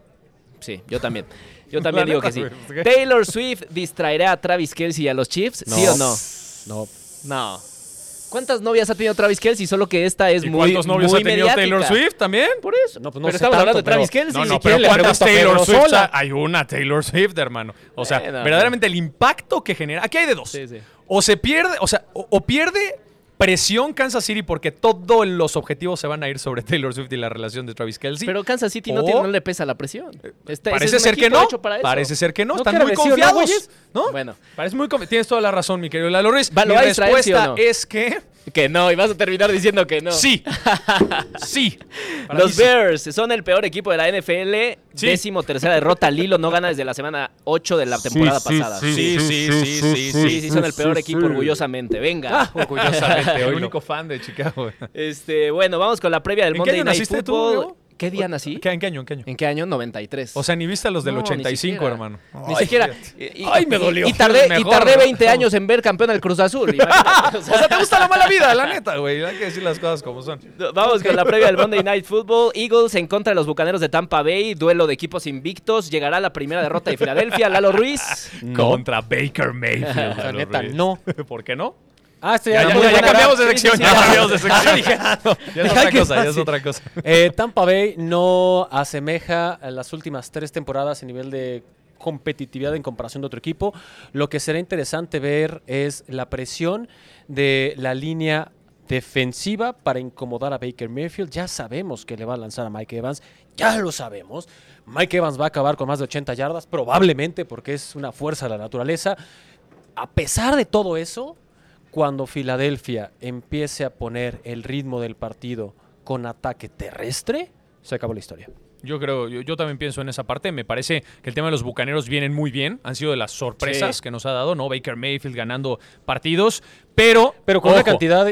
[SPEAKER 1] Sí, yo también. Yo también digo que sí. Taylor Swift distraerá a Travis Kelsey y a los Chiefs, ¿sí o no?
[SPEAKER 3] No.
[SPEAKER 1] No. ¿Cuántas novias ha tenido Travis Kelsey? Solo que esta es muy ¿Cuántos novios ha tenido
[SPEAKER 2] Taylor Swift también?
[SPEAKER 1] Por eso. No, pues no pero estamos hablando de Travis Kelsey.
[SPEAKER 2] No, no, pero ¿cuántas Taylor Swift? Hay una Taylor Swift, hermano. O sea, verdaderamente el impacto que genera. Aquí hay de dos. Sí, sí. O se pierde, o sea, o pierde presión Kansas City porque todos los objetivos se van a ir sobre Taylor Swift y la relación de Travis Kelsey.
[SPEAKER 1] Pero Kansas City no, tiene, no, le pesa la presión.
[SPEAKER 2] Este, parece ser que no. Parece ser que no. Están muy confiados. ¿no? Bueno. Parece muy Tienes toda la razón, mi querido Lalo Ruiz. Mi respuesta es que...
[SPEAKER 1] Que no, y vas a terminar diciendo que no.
[SPEAKER 2] Sí. sí.
[SPEAKER 1] Los Bears son el peor equipo de la NFL. Décimo tercera derrota. Lilo no gana desde la semana 8 de la temporada pasada.
[SPEAKER 2] Sí sí sí, sí, sí, sí,
[SPEAKER 1] sí. son el peor equipo orgullosamente. Venga.
[SPEAKER 2] Ah, orgullosamente. el único fan de Chicago.
[SPEAKER 1] Este, bueno, vamos con la previa del Monday Night Football. ¿Qué día nací?
[SPEAKER 2] ¿En qué año? ¿En qué año?
[SPEAKER 1] ¿En qué año? 93.
[SPEAKER 2] O sea, ni viste a los del 85, hermano.
[SPEAKER 1] Ni siquiera.
[SPEAKER 2] Ay, me dolió.
[SPEAKER 1] Y, tardé, y tardé 20 años en ver campeón del Cruz Azul.
[SPEAKER 2] o, sea, te gusta la mala vida, la neta, güey. Hay que decir las cosas como son.
[SPEAKER 1] Vamos con la previa del Monday Night Football. Eagles en contra de los Bucaneros de Tampa Bay. Duelo de equipos invictos. Llegará la primera derrota de Filadelfia. Lalo Ruiz.
[SPEAKER 2] Contra Baker Mayfield.
[SPEAKER 1] la neta, no.
[SPEAKER 2] ¿Por qué no?
[SPEAKER 1] Ah,
[SPEAKER 2] sí, ya, ya, cambiamos de sección. ya cambiamos de sección. ya es otra cosa, ya es otra cosa.
[SPEAKER 3] Eh, Tampa Bay no asemeja a las últimas tres temporadas en nivel de competitividad en comparación de otro equipo. Lo que será interesante ver es la presión de la línea defensiva para incomodar a Baker Mayfield. Ya sabemos que le va a lanzar a Mike Evans, ya lo sabemos. Mike Evans va a acabar con más de 80 yardas, probablemente porque es una fuerza de la naturaleza. A pesar de todo eso, cuando Filadelfia empiece a poner el ritmo del partido con ataque terrestre, se acabó la historia.
[SPEAKER 2] Yo creo, yo, también pienso en esa parte. Me parece que el tema de los bucaneros vienen muy bien. Han sido de las sorpresas que nos ha dado, ¿no? Baker Mayfield ganando partidos. Pero.
[SPEAKER 3] Pero con una cantidad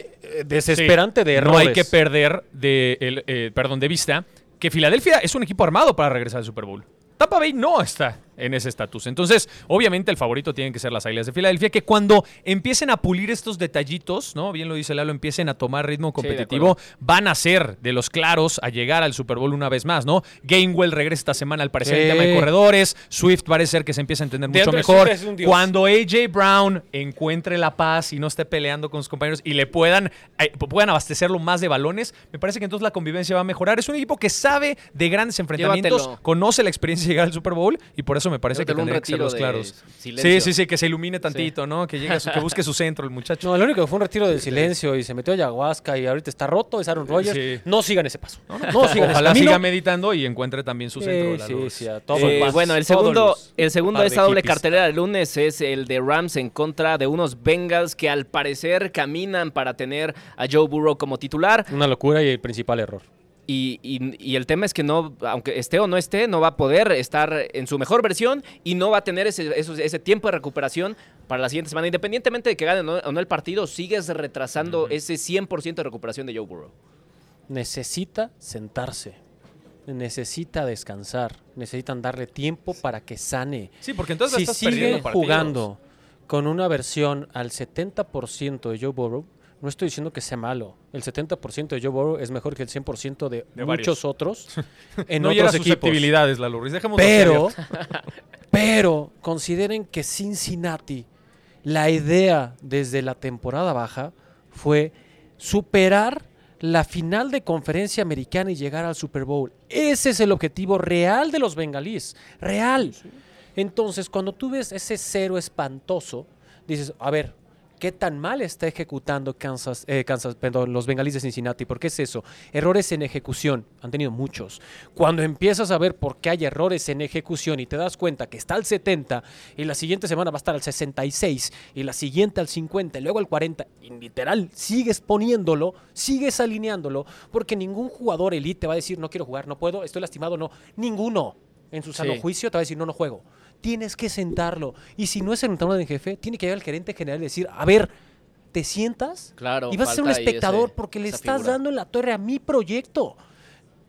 [SPEAKER 3] desesperante de errores.
[SPEAKER 2] No hay que perder de, el, eh, perdón, de vista que Filadelfia es un equipo armado para regresar al Super Bowl. Tampa Bay no está en ese estatus. Entonces, obviamente el favorito tienen que ser las Águilas de Filadelfia, que cuando empiecen a pulir estos detallitos, ¿no? Bien lo dice Lalo, empiecen a tomar ritmo competitivo, van a ser de los claros a llegar al Super Bowl una vez más, ¿no? Gainwell regresa esta semana al parecer el tema de corredores, Swift parece ser que se empieza a entender mucho mejor. Cuando AJ Brown encuentre la paz y no esté peleando con sus compañeros y le puedan, eh, puedan abastecerlo más de balones, me parece que entonces la convivencia va a mejorar. Es un equipo que sabe de grandes enfrentamientos, conoce la experiencia de llegar al Super Bowl y por eso me parece que tendría que ser los claros. Sí, sí, sí, que se ilumine tantito, ¿no? Que llegue, que busque su centro el muchacho.
[SPEAKER 3] No, lo único que fue un retiro del silencio y se metió a ayahuasca y ahorita está roto, es Aaron Rodgers. No sigan ese paso. No,
[SPEAKER 2] sigan Ojalá siga meditando y encuentre también su centro.
[SPEAKER 3] sí, sí, a
[SPEAKER 1] eh, bueno, el segundo, el segundo de esa doble cartelera del lunes es el de Rams en contra de unos Bengals que al parecer caminan para tener a Joe Burrow como titular.
[SPEAKER 3] Una locura y el principal error.
[SPEAKER 1] Y, el tema es que no, aunque esté o no esté, no va a poder estar en su mejor versión y no va a tener ese, ese, tiempo de recuperación para la siguiente semana. Independientemente de que gane o no, el partido, sigues retrasando ese 100% de recuperación de Joe Burrow.
[SPEAKER 3] Necesita sentarse. Necesita descansar. Necesitan darle tiempo para que sane.
[SPEAKER 2] Sí, porque entonces
[SPEAKER 3] si
[SPEAKER 2] estás
[SPEAKER 3] sigue jugando con una versión al 70% de Joe Burrow, no estoy diciendo que sea malo. El 70% de Joe Burrow es mejor que el 100% de, muchos otros en no otros equipos.
[SPEAKER 2] la
[SPEAKER 3] pero, pero consideren que Cincinnati, la idea desde la temporada baja fue superar la final de conferencia americana y llegar al Super Bowl. Ese es el objetivo real de los bengalíes. Real. Entonces, cuando tú ves ese cero espantoso, dices, a ver, qué tan mal está ejecutando Kansas, eh, Kansas, perdón, los bengalíes de Cincinnati. ¿Por qué es eso? Errores en ejecución. Han tenido muchos. Cuando empiezas a ver por qué hay errores en ejecución y te das cuenta que está al 70 y la siguiente semana va a estar al 66 y la siguiente al 50 y luego al 40, y literal sigues poniéndolo, sigues alineándolo, porque ningún jugador elite va a decir no quiero jugar, no puedo, estoy lastimado, no. Ninguno en su sano juicio te va a decir no, no juego tienes que sentarlo. Y si no es el entrenador de jefe, tiene que llegar el gerente general y decir, a ver, ¿te sientas?
[SPEAKER 1] Claro.
[SPEAKER 3] Y vas a ser un espectador porque le estás dando en la torre a mi proyecto.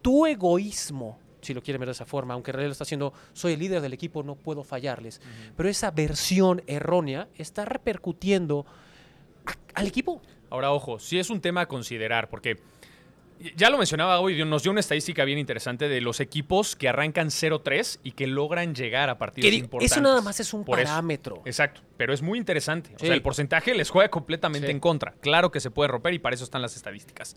[SPEAKER 3] Tu egoísmo, si lo quieren ver de esa forma, aunque en realidad lo está haciendo, soy el líder del equipo, no puedo fallarles. Pero esa versión errónea está repercutiendo al equipo.
[SPEAKER 2] Ahora, ojo, sí es un tema a considerar, porque ya lo mencionaba hoy, nos dio una estadística bien interesante de los equipos que arrancan 0-3 y que logran llegar a partidos importantes.
[SPEAKER 3] Eso nada más es un parámetro.
[SPEAKER 2] exacto, pero es muy interesante. O sea, el porcentaje les juega completamente en contra. Claro que se puede romper y para eso están las estadísticas.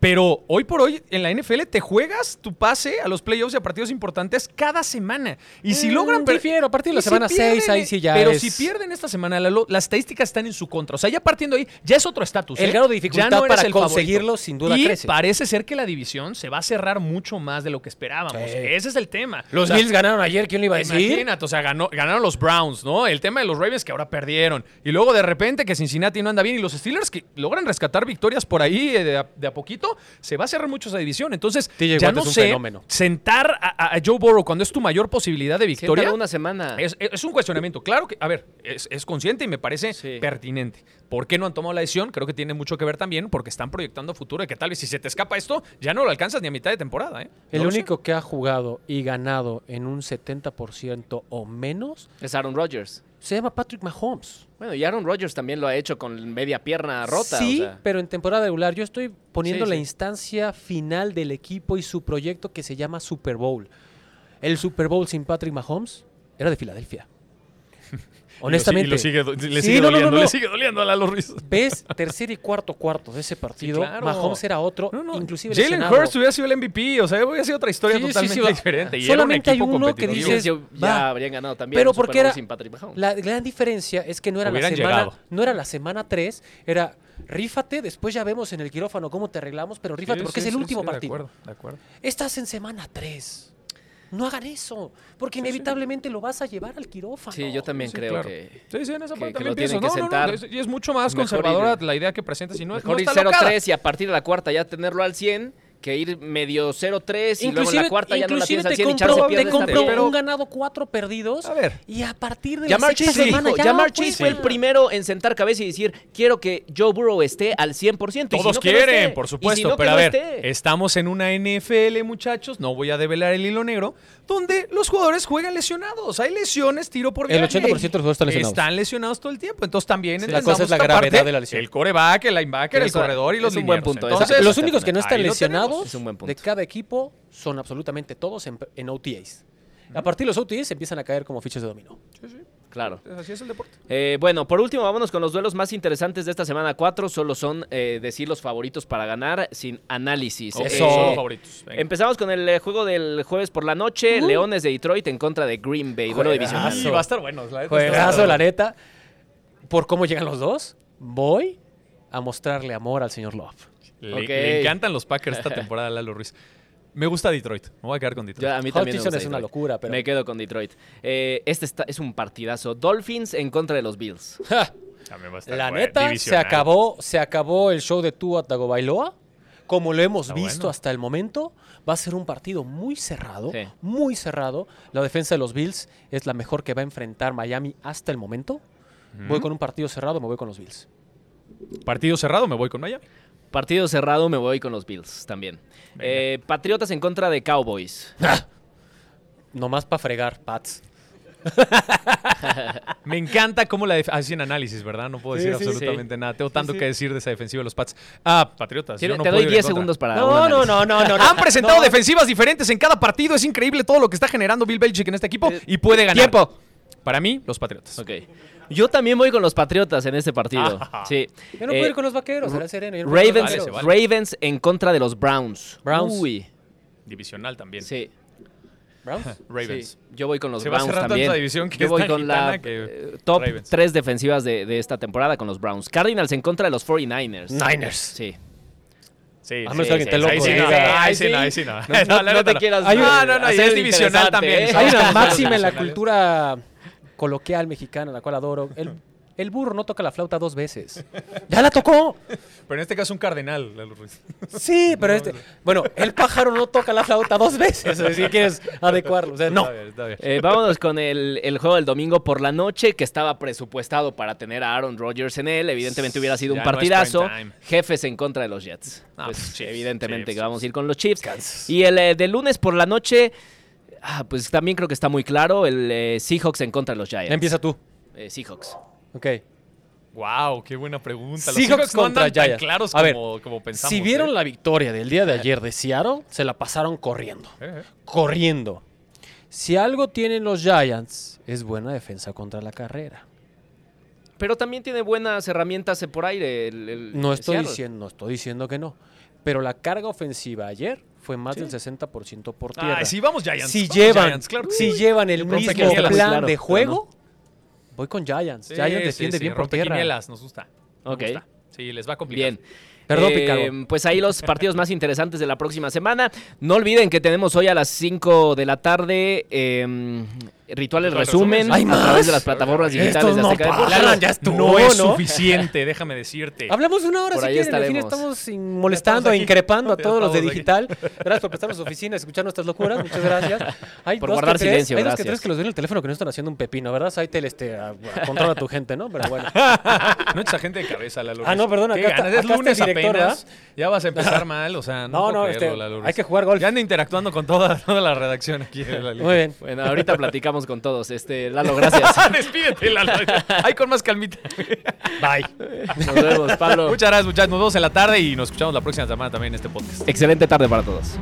[SPEAKER 2] Pero hoy por hoy en la NFL te jueas tu pase a los playoffs y a partidos importantes cada semana. Y si mm, logran...
[SPEAKER 3] Prefiero, a partir de la semana 6, ahí sí ya
[SPEAKER 2] Pero si pierden esta semana, las estadísticas están en su contra. O sea, ya partiendo ahí, ya es otro estatus.
[SPEAKER 3] El ¿eh? grado de dificultad para conseguirlo sin duda
[SPEAKER 2] y
[SPEAKER 3] crece.
[SPEAKER 2] parece ser que la división se va a cerrar mucho más de lo que esperábamos. Ese es el tema.
[SPEAKER 3] Los Bills ganaron ayer, ¿quién le iba a decir?
[SPEAKER 2] Imagínate, o sea, ganaron los Browns, ¿no? El tema de los Ravens que ahora perdieron. Y luego de repente que Cincinnati no anda bien y los Steelers que logran rescatar victorias por ahí eh, de a poquito, se va a cerrar mucho esa división. Entonces, ya no sé, sentar a, Joe Burrow cuando es tu mayor posibilidad de victoria.
[SPEAKER 1] una semana.
[SPEAKER 2] Es, un cuestionamiento. Claro que, a ver, es, consciente y me parece pertinente. ¿Por qué no han tomado la decisión? Creo que tiene mucho que ver también porque están proyectando futuro de que tal vez si se te escapa esto, ya no lo alcanzas ni a mitad de temporada. ¿eh?
[SPEAKER 3] El único que ha jugado y ganado en un 70% o menos
[SPEAKER 1] es Aaron Rodgers.
[SPEAKER 3] Se llama Patrick Mahomes.
[SPEAKER 1] Bueno, y Aaron Rodgers también lo ha hecho con media pierna rota.
[SPEAKER 3] Sí, pero en temporada regular. Yo estoy poniendo la instancia final del equipo y su proyecto que se llama Super Bowl. El Super Bowl sin Patrick Mahomes era de Filadelfia. Honestamente.
[SPEAKER 2] le sigue doliendo, le sigue doliendo a los Ruiz.
[SPEAKER 3] Ves tercer y cuarto cuarto de ese partido. Mahomes era otro, inclusive
[SPEAKER 2] Jalen Hurst hubiera sido el MVP, o sea, hubiera sido otra historia totalmente diferente.
[SPEAKER 3] Solamente hay uno que dices,
[SPEAKER 1] ya habrían ganado también.
[SPEAKER 3] Pero porque era la gran diferencia es que no era la semana, no era la semana 3, era rífate, después ya vemos en el quirófano cómo te arreglamos, pero rífate porque es el último partido. De acuerdo, de acuerdo. Estás en semana 3. No hagan eso, porque inevitablemente lo vas a llevar al quirófano.
[SPEAKER 1] Sí, yo también creo que.
[SPEAKER 2] Sí, sí, en esa parte también pienso. No, no, no, y es mucho más conservadora la idea que presentas. Si no,
[SPEAKER 1] mejor ir 0-3 y a partir de la cuarta ya tenerlo al 100 que ir medio 0-3 y luego en la cuarta ya no la tienes al 100 y Charles
[SPEAKER 3] se Te compró un ganado, cuatro perdidos. A ver. Y a partir de
[SPEAKER 1] Jamar la Chase semana ya Jamar Chase fue el primero en sentar cabeza y decir, quiero que Joe Burrow esté al 100%.
[SPEAKER 2] Todos quieren, por supuesto. pero a ver, estamos en una NFL, muchachos, no voy a develar el hilo negro, donde los jugadores juegan lesionados. Hay lesiones, tiro por
[SPEAKER 3] El 80% de los jugadores están lesionados.
[SPEAKER 2] Están lesionados todo el tiempo. Entonces también
[SPEAKER 3] la cosa es la gravedad de la lesión.
[SPEAKER 2] El coreback, el linebacker, el corredor y los
[SPEAKER 1] es un buen punto.
[SPEAKER 3] Entonces, los únicos que no están lesionados de cada equipo son absolutamente todos en, OTAs. A partir de los OTAs empiezan a caer como fichas de dominó.
[SPEAKER 1] Sí, sí. Claro.
[SPEAKER 2] Así es el deporte.
[SPEAKER 1] Eh, bueno, por último, vámonos con los duelos más interesantes de esta semana 4. Solo son eh, decir los favoritos para ganar sin análisis.
[SPEAKER 2] Eso. son los favoritos.
[SPEAKER 1] Empezamos con el eh, juego del jueves por la noche. Leones de Detroit en contra de Green Bay. Bueno, divisional.
[SPEAKER 2] Sí, va a estar bueno.
[SPEAKER 3] La Juegazo, la neta. Por cómo llegan los dos, voy a mostrarle amor al señor Love.
[SPEAKER 2] Le, encantan los Packers esta temporada, Lalo Ruiz. Me gusta Detroit. Me voy a quedar con Detroit.
[SPEAKER 1] a mí también me
[SPEAKER 3] es una locura, pero...
[SPEAKER 1] Me quedo con Detroit. Eh, este es un partidazo. Dolphins en contra de los Bills.
[SPEAKER 3] La neta, se acabó, se acabó el show de Tua Tagovailoa. Como lo hemos visto hasta el momento, va a ser un partido muy cerrado, muy cerrado. La defensa de los Bills es la mejor que va a enfrentar Miami hasta el momento. Voy con un partido cerrado, me voy con los Bills.
[SPEAKER 2] Partido cerrado, me voy con Miami.
[SPEAKER 1] Partido cerrado, me voy con los Bills también. Eh, Patriotas en contra de Cowboys.
[SPEAKER 3] Nomás para fregar, Pats.
[SPEAKER 2] Me encanta cómo la hacen análisis, ¿verdad? No puedo decir absolutamente nada. Tengo tanto que decir de esa defensiva de los Pats. Ah, Patriotas.
[SPEAKER 1] te doy 10 segundos para.
[SPEAKER 3] No, no, no, no, no,
[SPEAKER 2] Han presentado defensivas diferentes en cada partido. Es increíble todo lo que está generando Bill Belichick en este equipo eh, y puede ganar.
[SPEAKER 1] Tiempo.
[SPEAKER 2] Para mí, los Patriotas.
[SPEAKER 1] Ok. Yo también voy con los Patriotas en este partido. sí.
[SPEAKER 3] Yo no puedo ir eh, con los vaqueros, sereno.
[SPEAKER 1] Ravens, Ravens en contra de los Browns.
[SPEAKER 3] Browns.
[SPEAKER 1] Uy.
[SPEAKER 2] Divisional también.
[SPEAKER 1] Sí.
[SPEAKER 3] ¿Browns?
[SPEAKER 2] Ravens.
[SPEAKER 1] Yo voy con los
[SPEAKER 2] Se
[SPEAKER 1] Browns
[SPEAKER 2] va a
[SPEAKER 1] también.
[SPEAKER 2] división que
[SPEAKER 1] Yo voy con la eh, top tres defensivas de, esta temporada con los Browns. Cardinals en contra de los 49ers.
[SPEAKER 3] Niners.
[SPEAKER 1] Sí.
[SPEAKER 2] Sí,
[SPEAKER 3] a menos que alguien te loco.
[SPEAKER 2] Ahí sí, no, ahí sí, no, ahí sí no.
[SPEAKER 1] No, te quieras.
[SPEAKER 2] No, no, no, y es divisional también.
[SPEAKER 3] Hay una máxima en la cultura coloquial mexicana, la cual adoro. El El burro no toca la flauta dos veces. ¡Ya la tocó!
[SPEAKER 2] Pero en este caso un cardenal, Lalo Ruiz.
[SPEAKER 3] Sí, pero este. Bueno, el pájaro no toca la flauta dos veces. Si quieres adecuarlo. O sea, no.
[SPEAKER 2] Está bien, está bien.
[SPEAKER 1] Eh, vámonos con el, el juego del domingo por la noche, que estaba presupuestado para tener a Aaron Rodgers en él. Evidentemente hubiera sido
[SPEAKER 2] Ya
[SPEAKER 1] un partidazo. Jefes en contra de los Jets.
[SPEAKER 2] Ah,
[SPEAKER 1] Pues,
[SPEAKER 2] pues, Chiefs,
[SPEAKER 1] evidentemente
[SPEAKER 2] Chiefs.
[SPEAKER 1] que vamos a ir con los Chiefs. Y el eh, de lunes por la noche, ah, pues también creo que está muy claro. El eh, Seahawks en contra de los Giants.
[SPEAKER 3] Empieza tú.
[SPEAKER 1] Eh, Seahawks.
[SPEAKER 3] Ok.
[SPEAKER 2] Wow, qué buena pregunta. Los
[SPEAKER 3] Seahawks
[SPEAKER 2] Seahawks no
[SPEAKER 3] contra
[SPEAKER 2] andan tan
[SPEAKER 3] Giants.
[SPEAKER 2] claros
[SPEAKER 3] A ver,
[SPEAKER 2] como, como pensamos.
[SPEAKER 3] Si vieron
[SPEAKER 2] ¿eh?
[SPEAKER 3] la victoria del día de ayer de Seattle, se la pasaron corriendo.
[SPEAKER 2] Eh, eh.
[SPEAKER 3] Corriendo. Si algo tienen los Giants, es buena defensa contra la carrera.
[SPEAKER 1] Pero también tiene buenas herramientas por aire. el- el-
[SPEAKER 3] No estoy,
[SPEAKER 1] Seattle.
[SPEAKER 3] diciendo, no estoy diciendo que no. Pero la carga ofensiva ayer fue más del 60% por tierra.
[SPEAKER 2] Ay, sí, vamos Giants.
[SPEAKER 3] si
[SPEAKER 2] vamos
[SPEAKER 3] llevan,
[SPEAKER 2] Giants, claro
[SPEAKER 3] si llevan el mismo plan
[SPEAKER 1] claro,
[SPEAKER 3] de juego, voy con Giants.
[SPEAKER 2] Sí,
[SPEAKER 3] Giants defiende
[SPEAKER 2] sí,
[SPEAKER 3] bien por tierra.
[SPEAKER 2] quinielas, nos gusta. Nos
[SPEAKER 1] Ok.
[SPEAKER 2] gusta. Sí, les va a complicar.
[SPEAKER 1] Bien.
[SPEAKER 3] Perdón,
[SPEAKER 1] Eh,
[SPEAKER 3] Picardo.
[SPEAKER 1] Pues ahí los partidos más interesantes de la próxima semana. No olviden que tenemos hoy a las 5 de la tarde eh, Rituales
[SPEAKER 2] Ritual
[SPEAKER 1] Resumen
[SPEAKER 2] Resumen.
[SPEAKER 3] ¿Hay
[SPEAKER 1] a
[SPEAKER 3] más?
[SPEAKER 1] través de las plataformas
[SPEAKER 3] Estos
[SPEAKER 1] digitales de
[SPEAKER 3] no
[SPEAKER 1] Azteca Deportes.
[SPEAKER 2] Lalo,
[SPEAKER 3] ya estuvo,
[SPEAKER 2] no es
[SPEAKER 3] ¿no?
[SPEAKER 2] suficiente, déjame decirte.
[SPEAKER 3] Hablamos una hora
[SPEAKER 1] Por
[SPEAKER 3] si quieren. Al fin estamos molestando
[SPEAKER 2] estamos
[SPEAKER 3] e increpando a todos los de
[SPEAKER 2] aquí.
[SPEAKER 3] digital. Gracias por prestarnos su oficina y escuchar nuestras locuras. Muchas gracias. Hay
[SPEAKER 1] Por
[SPEAKER 3] dos
[SPEAKER 1] guardar
[SPEAKER 3] que tres,
[SPEAKER 1] silencio,
[SPEAKER 3] Hay dos que tres que los ven en el teléfono que no están haciendo un pepino, ¿verdad? Saitel, este, a- a- controla a tu gente, ¿no? Pero bueno.
[SPEAKER 2] No echa gente de cabeza, Lalo.
[SPEAKER 3] Ah, no, perdón,
[SPEAKER 2] ¿Qué
[SPEAKER 3] acá?
[SPEAKER 2] Es
[SPEAKER 3] acá está
[SPEAKER 2] lunes apenas. Ya vas a empezar mal, o sea, no,
[SPEAKER 3] No, no,
[SPEAKER 2] creerlo,
[SPEAKER 3] este, hay que jugar golf.
[SPEAKER 2] Ya anda interactuando con toda, toda la redacción aquí. de la liga.
[SPEAKER 3] Muy bien.
[SPEAKER 1] Bueno, ahorita platicamos con todos. Este, Lalo, gracias.
[SPEAKER 2] Despídete, Lalo. Ahí con más calmita.
[SPEAKER 3] Bye.
[SPEAKER 1] Nos vemos, Pablo.
[SPEAKER 2] Muchas gracias, muchachos. Nos vemos en la tarde y nos escuchamos la próxima semana también en este podcast.
[SPEAKER 1] Excelente tarde para todos.